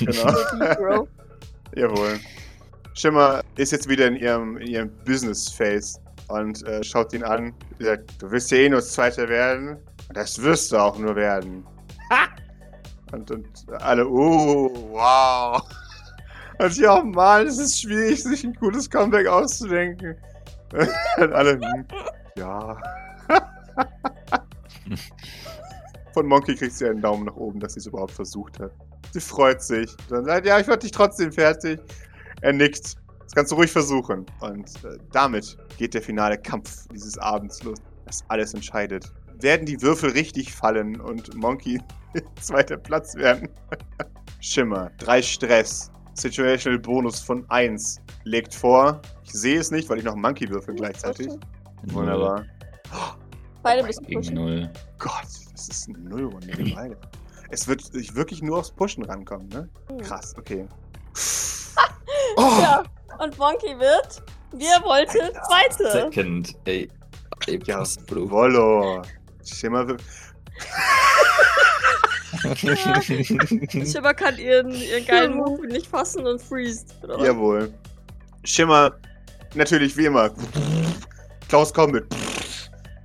genau. Jawohl. Shimmer ist jetzt wieder in ihrem, in ihrem Business-Face und äh, schaut ihn an. Sagt, du wirst ja eh nur Zweiter werden. Das wirst du auch nur werden. Ha! Und, und alle, oh, wow. Ich, oh Mann, es ist schwierig, sich ein cooles Comeback auszudenken. Und alle, hm, ja. Von Monkey kriegt sie einen Daumen nach oben, dass sie es überhaupt versucht hat. Sie freut sich. Dann sagt, ja, ich werde dich trotzdem fertig. Er nickt. Das kannst du ruhig versuchen. Und äh, damit geht der finale Kampf dieses Abends los. Das alles entscheidet. Werden die Würfel richtig fallen und Monkey zweiter Platz werden? Schimmer, drei Stress, Situational Bonus von 1 legt vor. Ich sehe es nicht, weil ich noch Monkey würfel gleichzeitig. Wunderbar. Beide müssen pushen. Null. Gott, das ist eine Nullrunde. Beide. Es wird sich wirklich nur aufs Pushen rankommen, ne? Hm. Krass, okay. oh. Ja, und Monkey wird, wie er wollte, Alter. Zweite. Second, ey. ey ja, Wollo. Schimmer. Schimmer kann ihren, ihren geilen Move nicht fassen und freest. Oder? Jawohl. Schimmer, natürlich wie immer. Klaus Combat.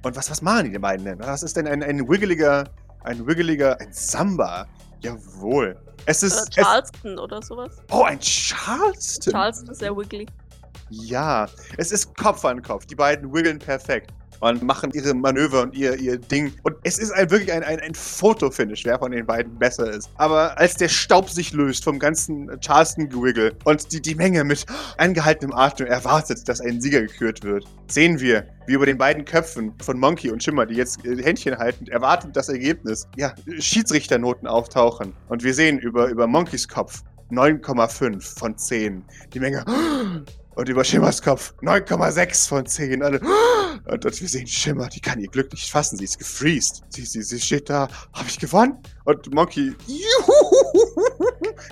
Und was, was machen die beiden denn? Was ist denn ein, ein wiggeliger, ein wiggeliger, ein Samba? Jawohl. Es ist. Oder Charleston es, oder sowas. Oh, ein Charleston. Charleston ist sehr wiggly. Ja, es ist Kopf an Kopf. Die beiden wiggeln perfekt und machen ihre Manöver und ihr, ihr Ding. Und es ist ein, wirklich ein, ein, ein Fotofinish, wer von den beiden besser ist. Aber als der Staub sich löst vom ganzen Charleston-Gewiggle und die, die Menge mit angehaltenem Atem erwartet, dass ein Sieger gekürt wird, sehen wir, wie über den beiden Köpfen von Monkey und Schimmer, die jetzt äh, Händchen halten, erwartet das Ergebnis, ja, Schiedsrichternoten auftauchen. Und wir sehen über, über Monkeys Kopf 9,5 von 10. Die Menge und über Schimmers Kopf 9,6 von 10. Alle. Und, und wir sehen Schimmer, die kann ihr Glück nicht fassen. Sie ist gefreezed. Sie, sie, sie steht da. Habe ich gewonnen? Und Monkey juhu,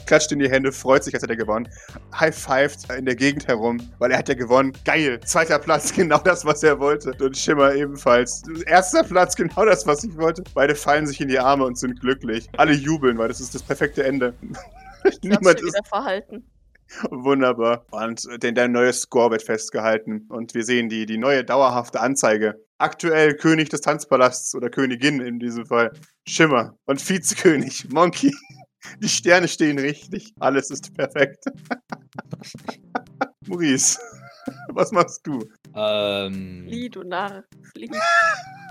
klatscht in die Hände, freut sich, als hat er gewonnen. High-fived in der Gegend herum, weil er hat ja gewonnen. Geil. Zweiter Platz, genau das, was er wollte. Und Schimmer ebenfalls. Erster Platz, genau das, was ich wollte. Beide fallen sich in die Arme und sind glücklich. Alle jubeln, weil das ist das perfekte Ende. Niemand ist verhalten. Wunderbar. Und den dein neues Score wird festgehalten. Und wir sehen die, die neue dauerhafte Anzeige. Aktuell König des Tanzpalasts oder Königin in diesem Fall. Schimmer. Und Vizekönig Monkey. Die Sterne stehen richtig. Alles ist perfekt. Maurice, was machst du? Ähm, Flieh, du Narr. Flieh.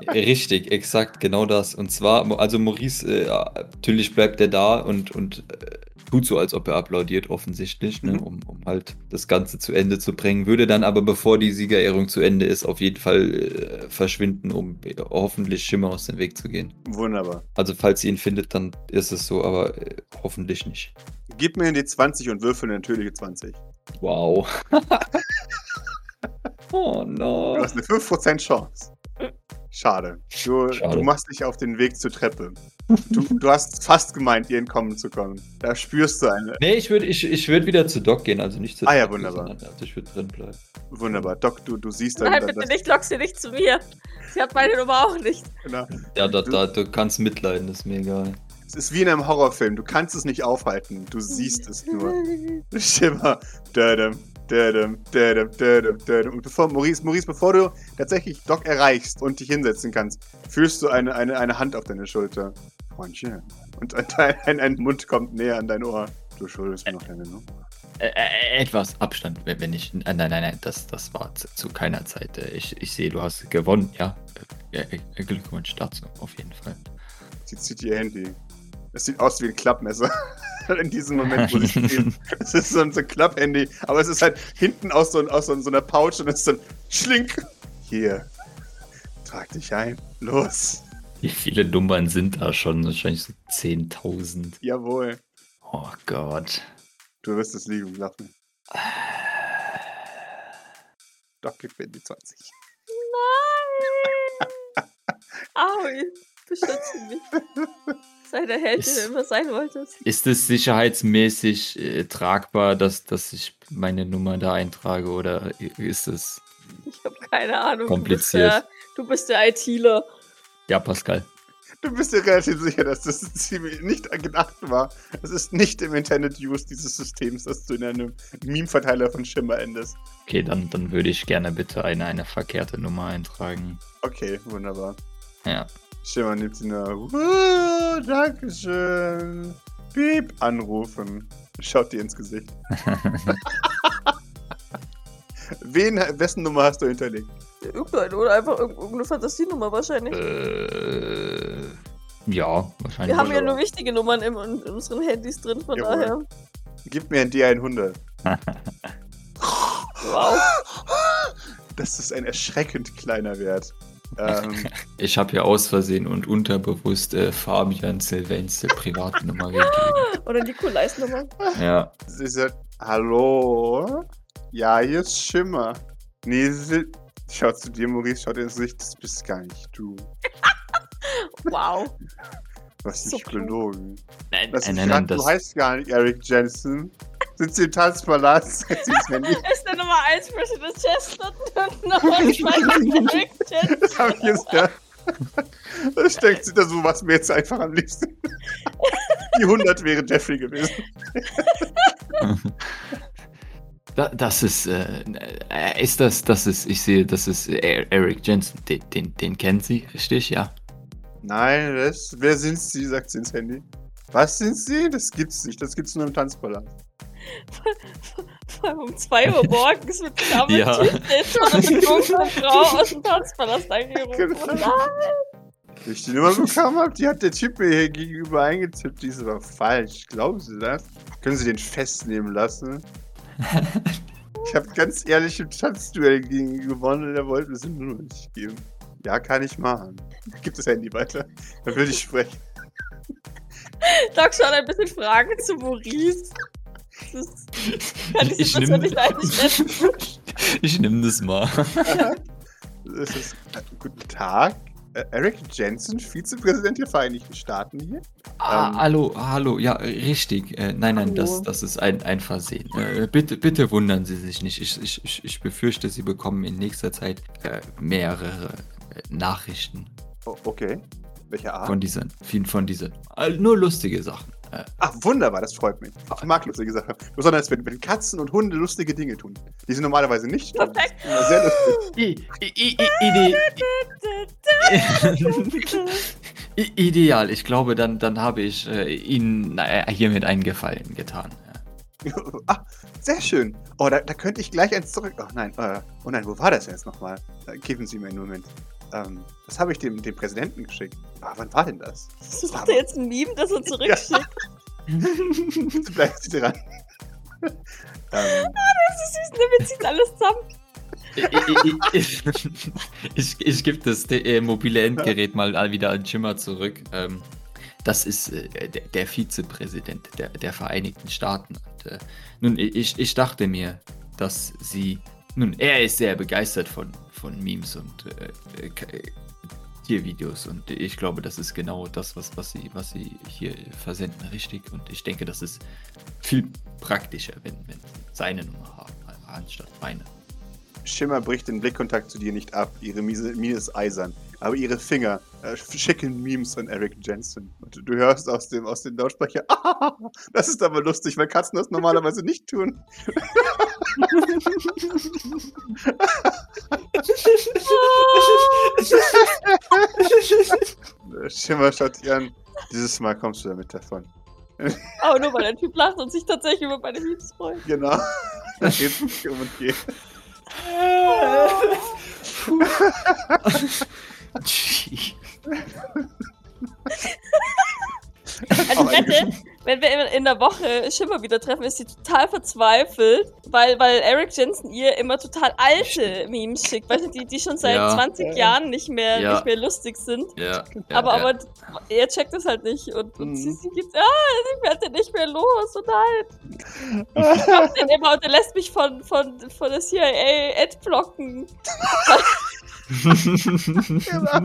Richtig, exakt, genau das. Und zwar, also Maurice, äh, natürlich bleibt er da und, und äh, tut so, als ob er applaudiert, offensichtlich, ne, mhm. um, um halt das Ganze zu Ende zu bringen. Würde dann aber, bevor die Siegerehrung zu Ende ist, auf jeden Fall äh, verschwinden, um äh, hoffentlich Schimmer aus dem Weg zu gehen. Wunderbar. Also, falls ihr ihn findet, dann ist es so, aber äh, hoffentlich nicht. Gib mir die 20 und würfel eine natürliche 20. Wow. oh no. Du hast eine 5% Chance. Schade. Du, Schade. du machst dich auf den Weg zur Treppe. Du, du, hast fast gemeint, ihr entkommen zu kommen. Da spürst du eine. Nee, ich würde ich, ich würd wieder zu Doc gehen, also nicht zu Ah ja, wunderbar. also ich würde drin bleiben. Wunderbar. Doc, du, du siehst dann. Nein, bitte nicht, lock sie nicht zu mir. Sie hat meine Nummer auch nicht. Genau. Ja, da, da, du kannst mitleiden, das ist mir egal. Es ist wie in einem Horrorfilm. Du kannst es nicht aufhalten. Du siehst es nur. Schimmer. Dödem, Und bevor, Maurice, Maurice, bevor du tatsächlich Doc erreichst und dich hinsetzen kannst, fühlst du eine, eine, eine Hand auf deine Schulter. Freundchen. Und ein, ein, ein Mund kommt näher an dein Ohr. Du schuldest mir noch deine Nummer. Äh, äh, etwas Abstand, wenn ich. Nein, nein, nein, das, das war zu, keiner Zeit. Äh, ich, ich sehe, du hast gewonnen, ja. Glückwunsch dazu, auf jeden Fall. Sie zieht ihr Handy. Es sieht aus wie ein Klappmesser. In diesem Moment, wo spielt. Es ist so ein, so ein Klapphandy, aber es ist halt hinten aus so, aus so, so einer Pouch und es ist dann schlink. Hier. Trag dich ein. Los. Wie viele Nummern sind da schon? Wahrscheinlich so 10.000. Jawohl. Oh Gott. Du wirst es lieben, glaub mir. Doch, gib mir die 20. Nein! Aui, beschütze mich. Sei der Held, der du immer sein wolltest. Ist es sicherheitsmäßig äh, tragbar, dass, dass ich meine Nummer da eintrage oder ist es. Ich habe keine Ahnung. Kompliziert. Du bist der, der ITler. Ja, Pascal. Du bist dir relativ sicher, dass das nicht gedacht war. Es ist nicht im Intended Use dieses Systems, dass du in einem Meme-Verteiler von Schimmer endest. Okay, dann, dann würde ich gerne bitte eine, eine verkehrte Nummer eintragen. Okay, wunderbar. Ja. Schimmer nimmt sie nur. Uh, Dankeschön. Piep, anrufen. Schaut dir ins Gesicht. Wen, wessen Nummer hast du hinterlegt? Irgendeine oder einfach irgendeine Fantasienummer wahrscheinlich. Äh, ja, wahrscheinlich. Wir haben ja nur wichtige Nummern in, in unseren Handys drin, von Jawohl. daher. Gib mir ein D100. wow. Das ist ein erschreckend kleiner Wert. Ähm, ich habe ja aus Versehen und unterbewusst äh, Fabian Silvens Privatnummer gegeben. Oder Nikolais Nummer. Ja. Sie sagt, hallo? Ja, hier ist Schimmer. Nee, sie, Schaut zu dir, Maurice, schaut ins Gesicht, das bist gar nicht du. wow. Du hast nicht so gelogen. Nein, das nein, nein, nein, Du heißt gar nicht Eric Jensen. Sind sie im Tanzpalast? ist der Nummer 1 President Chestnut und Nummer 2 Eric Jensen? Das hab ich jetzt, ja. Das denkt sie da so, was mir jetzt einfach am liebsten. Die 100 wäre Jeffrey gewesen. das ist, äh, äh, ist das, das ist, ich sehe, das ist Eric Jensen. Den, den, den kennen Sie, richtig? Ja. Nein, das, wer sind Sie, sagt sie ins Handy. Was sind Sie? Das gibt's nicht, das gibt's nur im Tanzpalast. Vor allem um 2 Uhr morgens mit Namen ja. Typ, der ist von einer betrunkenen Frau aus dem Tanzpalast angerufen. Genau. Nein! ich die Nummer bekommen habe, die hat der Typ mir hier gegenüber eingetippt. Die ist aber falsch. Glauben Sie das? Können Sie den festnehmen lassen? ich habe ganz ehrlich im Tanzduell gegen ihn gewonnen und er wollte es nur nicht geben. Ja, kann ich machen. Gib das Handy weiter. Dann würde ich sprechen. Doc schaut ein bisschen Fragen zu Maurice. Das kann ich, nehme Ich nehme das mal. das ist, guten Tag. Äh, Eric Jensen, Vizepräsident der Vereinigten Staaten hier. Ah, ähm, hallo, hallo, ja, richtig. Äh, nein, nein, das, das ist ein, ein Versehen. Äh, bitte, bitte wundern Sie sich nicht. Ich, ich, ich befürchte, Sie bekommen in nächster Zeit äh, mehrere äh, Nachrichten. Oh, okay. Welche Art? Von diesen, vielen von diesen. nur lustige Sachen. Ach, wunderbar, das freut mich. Ich mag lustige Sachen. Besonders wenn, wenn Katzen und Hunde lustige Dinge tun. Die sind normalerweise nicht. Perfekt. Sehr lustig. Ideal. Ich glaube, dann, dann habe ich äh, Ihnen äh, hiermit einen Gefallen getan. ah, sehr schön. Oh, da, da könnte ich gleich eins zurück. Oh nein, äh, oh nein, wo war das jetzt nochmal? Äh, geben Sie mir einen Moment. Ähm, das habe ich dem, dem Präsidenten geschickt. Ah, wann war denn das? Sucht er jetzt ein Meme, das er zurückschickt? Bleibt sie dran. ähm. Ah, das ist süß, damit ne? zieht alles zusammen. ich, ich, ich, ich gebe das äh, mobile Endgerät mal wieder an Jimmer zurück. Ähm, das ist äh, der, der, Vizepräsident der, der Vereinigten Staaten. Und, äh, nun, ich, ich dachte mir, dass sie. Nun, er ist sehr begeistert von, von Memes und äh, äh Tiervideos und ich glaube, das ist genau das, was, was, sie, was sie hier versenden, richtig. Und ich denke, das ist viel praktischer, wenn, wenn sie seine Nummer haben, anstatt meine. Schimmer bricht den Blickkontakt zu dir nicht ab. Ihre Miene ist eisern. Aber ihre Finger äh, schicken Memes von Eric Jensen. Und du hörst aus dem, aus dem Lautsprecher, ah, das ist aber lustig, weil Katzen das normalerweise nicht tun. Schimmer schaut dich an. Dieses Mal kommst du damit davon. Aber nur weil der Typ lacht und sich tatsächlich über meine Memes freut. Genau. Da geht's nicht um und geht. Also ich wette, wenn wir in der Woche Schimmer wieder treffen, ist sie total verzweifelt, weil, weil Eric Jensen ihr immer total alte Memes schickt, weißt du, die, die schon seit ja. 20 Jahren nicht mehr, ja. nicht mehr lustig sind. Ja. aber, aber er checkt es halt nicht und, und mhm. sie, sie gibt, ah, ich werde nicht mehr los, so nein. ich glaube den immer und er lässt mich von, von, von der CIA adblocken. genau.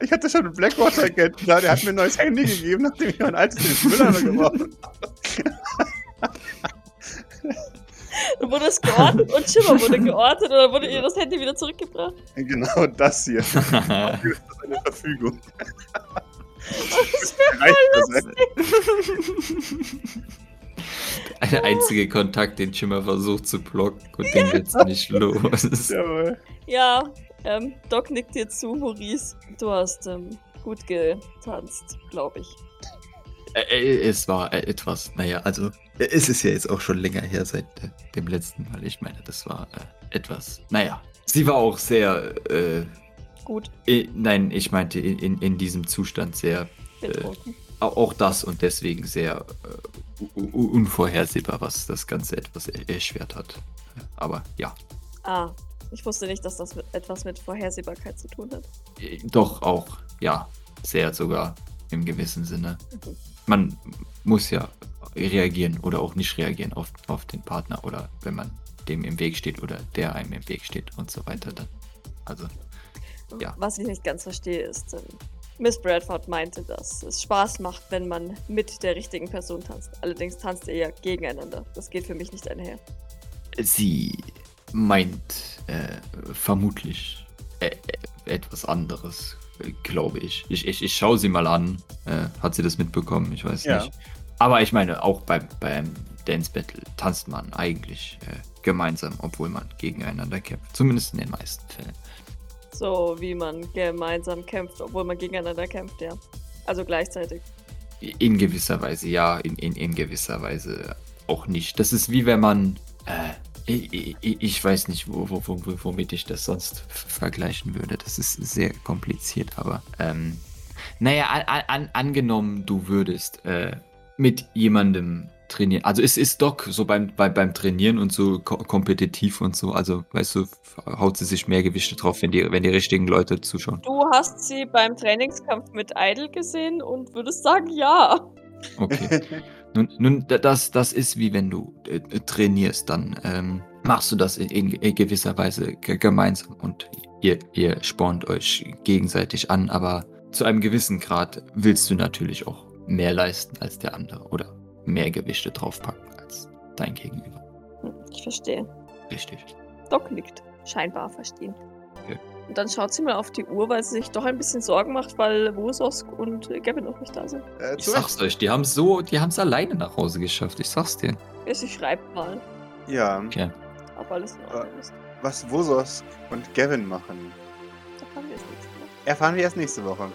Ich hatte schon einen Blackwater-Agent da, der hat mir ein neues Handy gegeben, nachdem ich mein altes in den Mülleimer geworfen habe. Du wurdest geortet und Schimmer wurde geortet oder wurde ihr das Handy wieder zurückgebracht? Genau das hier. das ist eine Verfügung. Das wäre Der einzige Kontakt, den Schimmer versucht zu blocken und ja. den jetzt nicht los. Jawohl. Ja, ähm, Doc nickt dir zu, Maurice. Du hast ähm, gut getanzt, glaube ich. Es war äh, etwas, naja, also es ist ja jetzt auch schon länger her seit äh, dem letzten Mal. Ich meine, das war äh, etwas, naja. Sie war auch sehr, Gut. nein, ich meinte in, in, in diesem Zustand sehr, äh, auch das und deswegen sehr unvorhersehbar, was das Ganze etwas erschwert hat. Aber ja. Ah, ich wusste nicht, dass das mit, etwas mit Vorhersehbarkeit zu tun hat. Doch, auch, ja. Sehr sogar im gewissen Sinne. Mhm. Man muss ja reagieren oder auch nicht reagieren auf, auf den Partner oder wenn man dem im Weg steht oder der einem im Weg steht und so weiter dann. Also, ja. Was ich nicht ganz verstehe ist, ähm, Miss Bradford meinte, dass es Spaß macht, wenn man mit der richtigen Person tanzt. Allerdings tanzt ihr ja gegeneinander. Das geht für mich nicht einher. Sie meint äh, vermutlich äh, etwas anderes, glaube ich. Ich, ich. ich schaue sie mal an. Äh, hat sie das mitbekommen? Ich weiß ja. nicht. Aber ich meine, auch beim, beim Dance Battle tanzt man eigentlich äh, gemeinsam, obwohl man gegeneinander kämpft. Zumindest in den meisten Fällen. So wie man gemeinsam kämpft, obwohl man gegeneinander kämpft, ja. Also gleichzeitig. In gewisser Weise ja, in, in, in gewisser Weise auch nicht. Das ist wie wenn man äh, ich, ich, weiß nicht, wo, wo, wo, womit ich das sonst vergleichen würde. Das ist sehr kompliziert, aber ähm, naja, an, an, angenommen, du würdest äh, mit jemandem trainieren. Also es ist Doc so beim, bei, beim Trainieren und so ko kompetitiv und so. Also, weißt du, haut sie sich mehr Gewichte drauf, wenn die, wenn die richtigen Leute zuschauen. Du hast sie beim Trainingskampf mit Idol gesehen und würdest sagen, ja. Okay. Nun, nun das, das ist wie wenn du äh, trainierst, dann ähm, machst du das in, in gewisser Weise gemeinsam und ihr, ihr spornt euch gegenseitig an, aber zu einem gewissen Grad willst du natürlich auch mehr leisten als der andere oder mehr Gewichte draufpacken als dein Gegenüber. Hm, ich verstehe. Richtig. Doc nickt. Scheinbar verstehen. Und dann schaut sie mal auf die Uhr, weil sie sich doch ein bisschen Sorgen macht, weil Wososk und Gavin noch nicht da sind. Äh, ich sag's euch, die haben so, die haben's alleine nach Hause geschafft. Ich sag's dir. Ja, sie schreibt mal. Ja. Okay. Ob alles in Ordnung ist. Was Wososk und Gavin machen. Erfahren wir erst nächste Woche. Erfahren wir erst nächste Woche.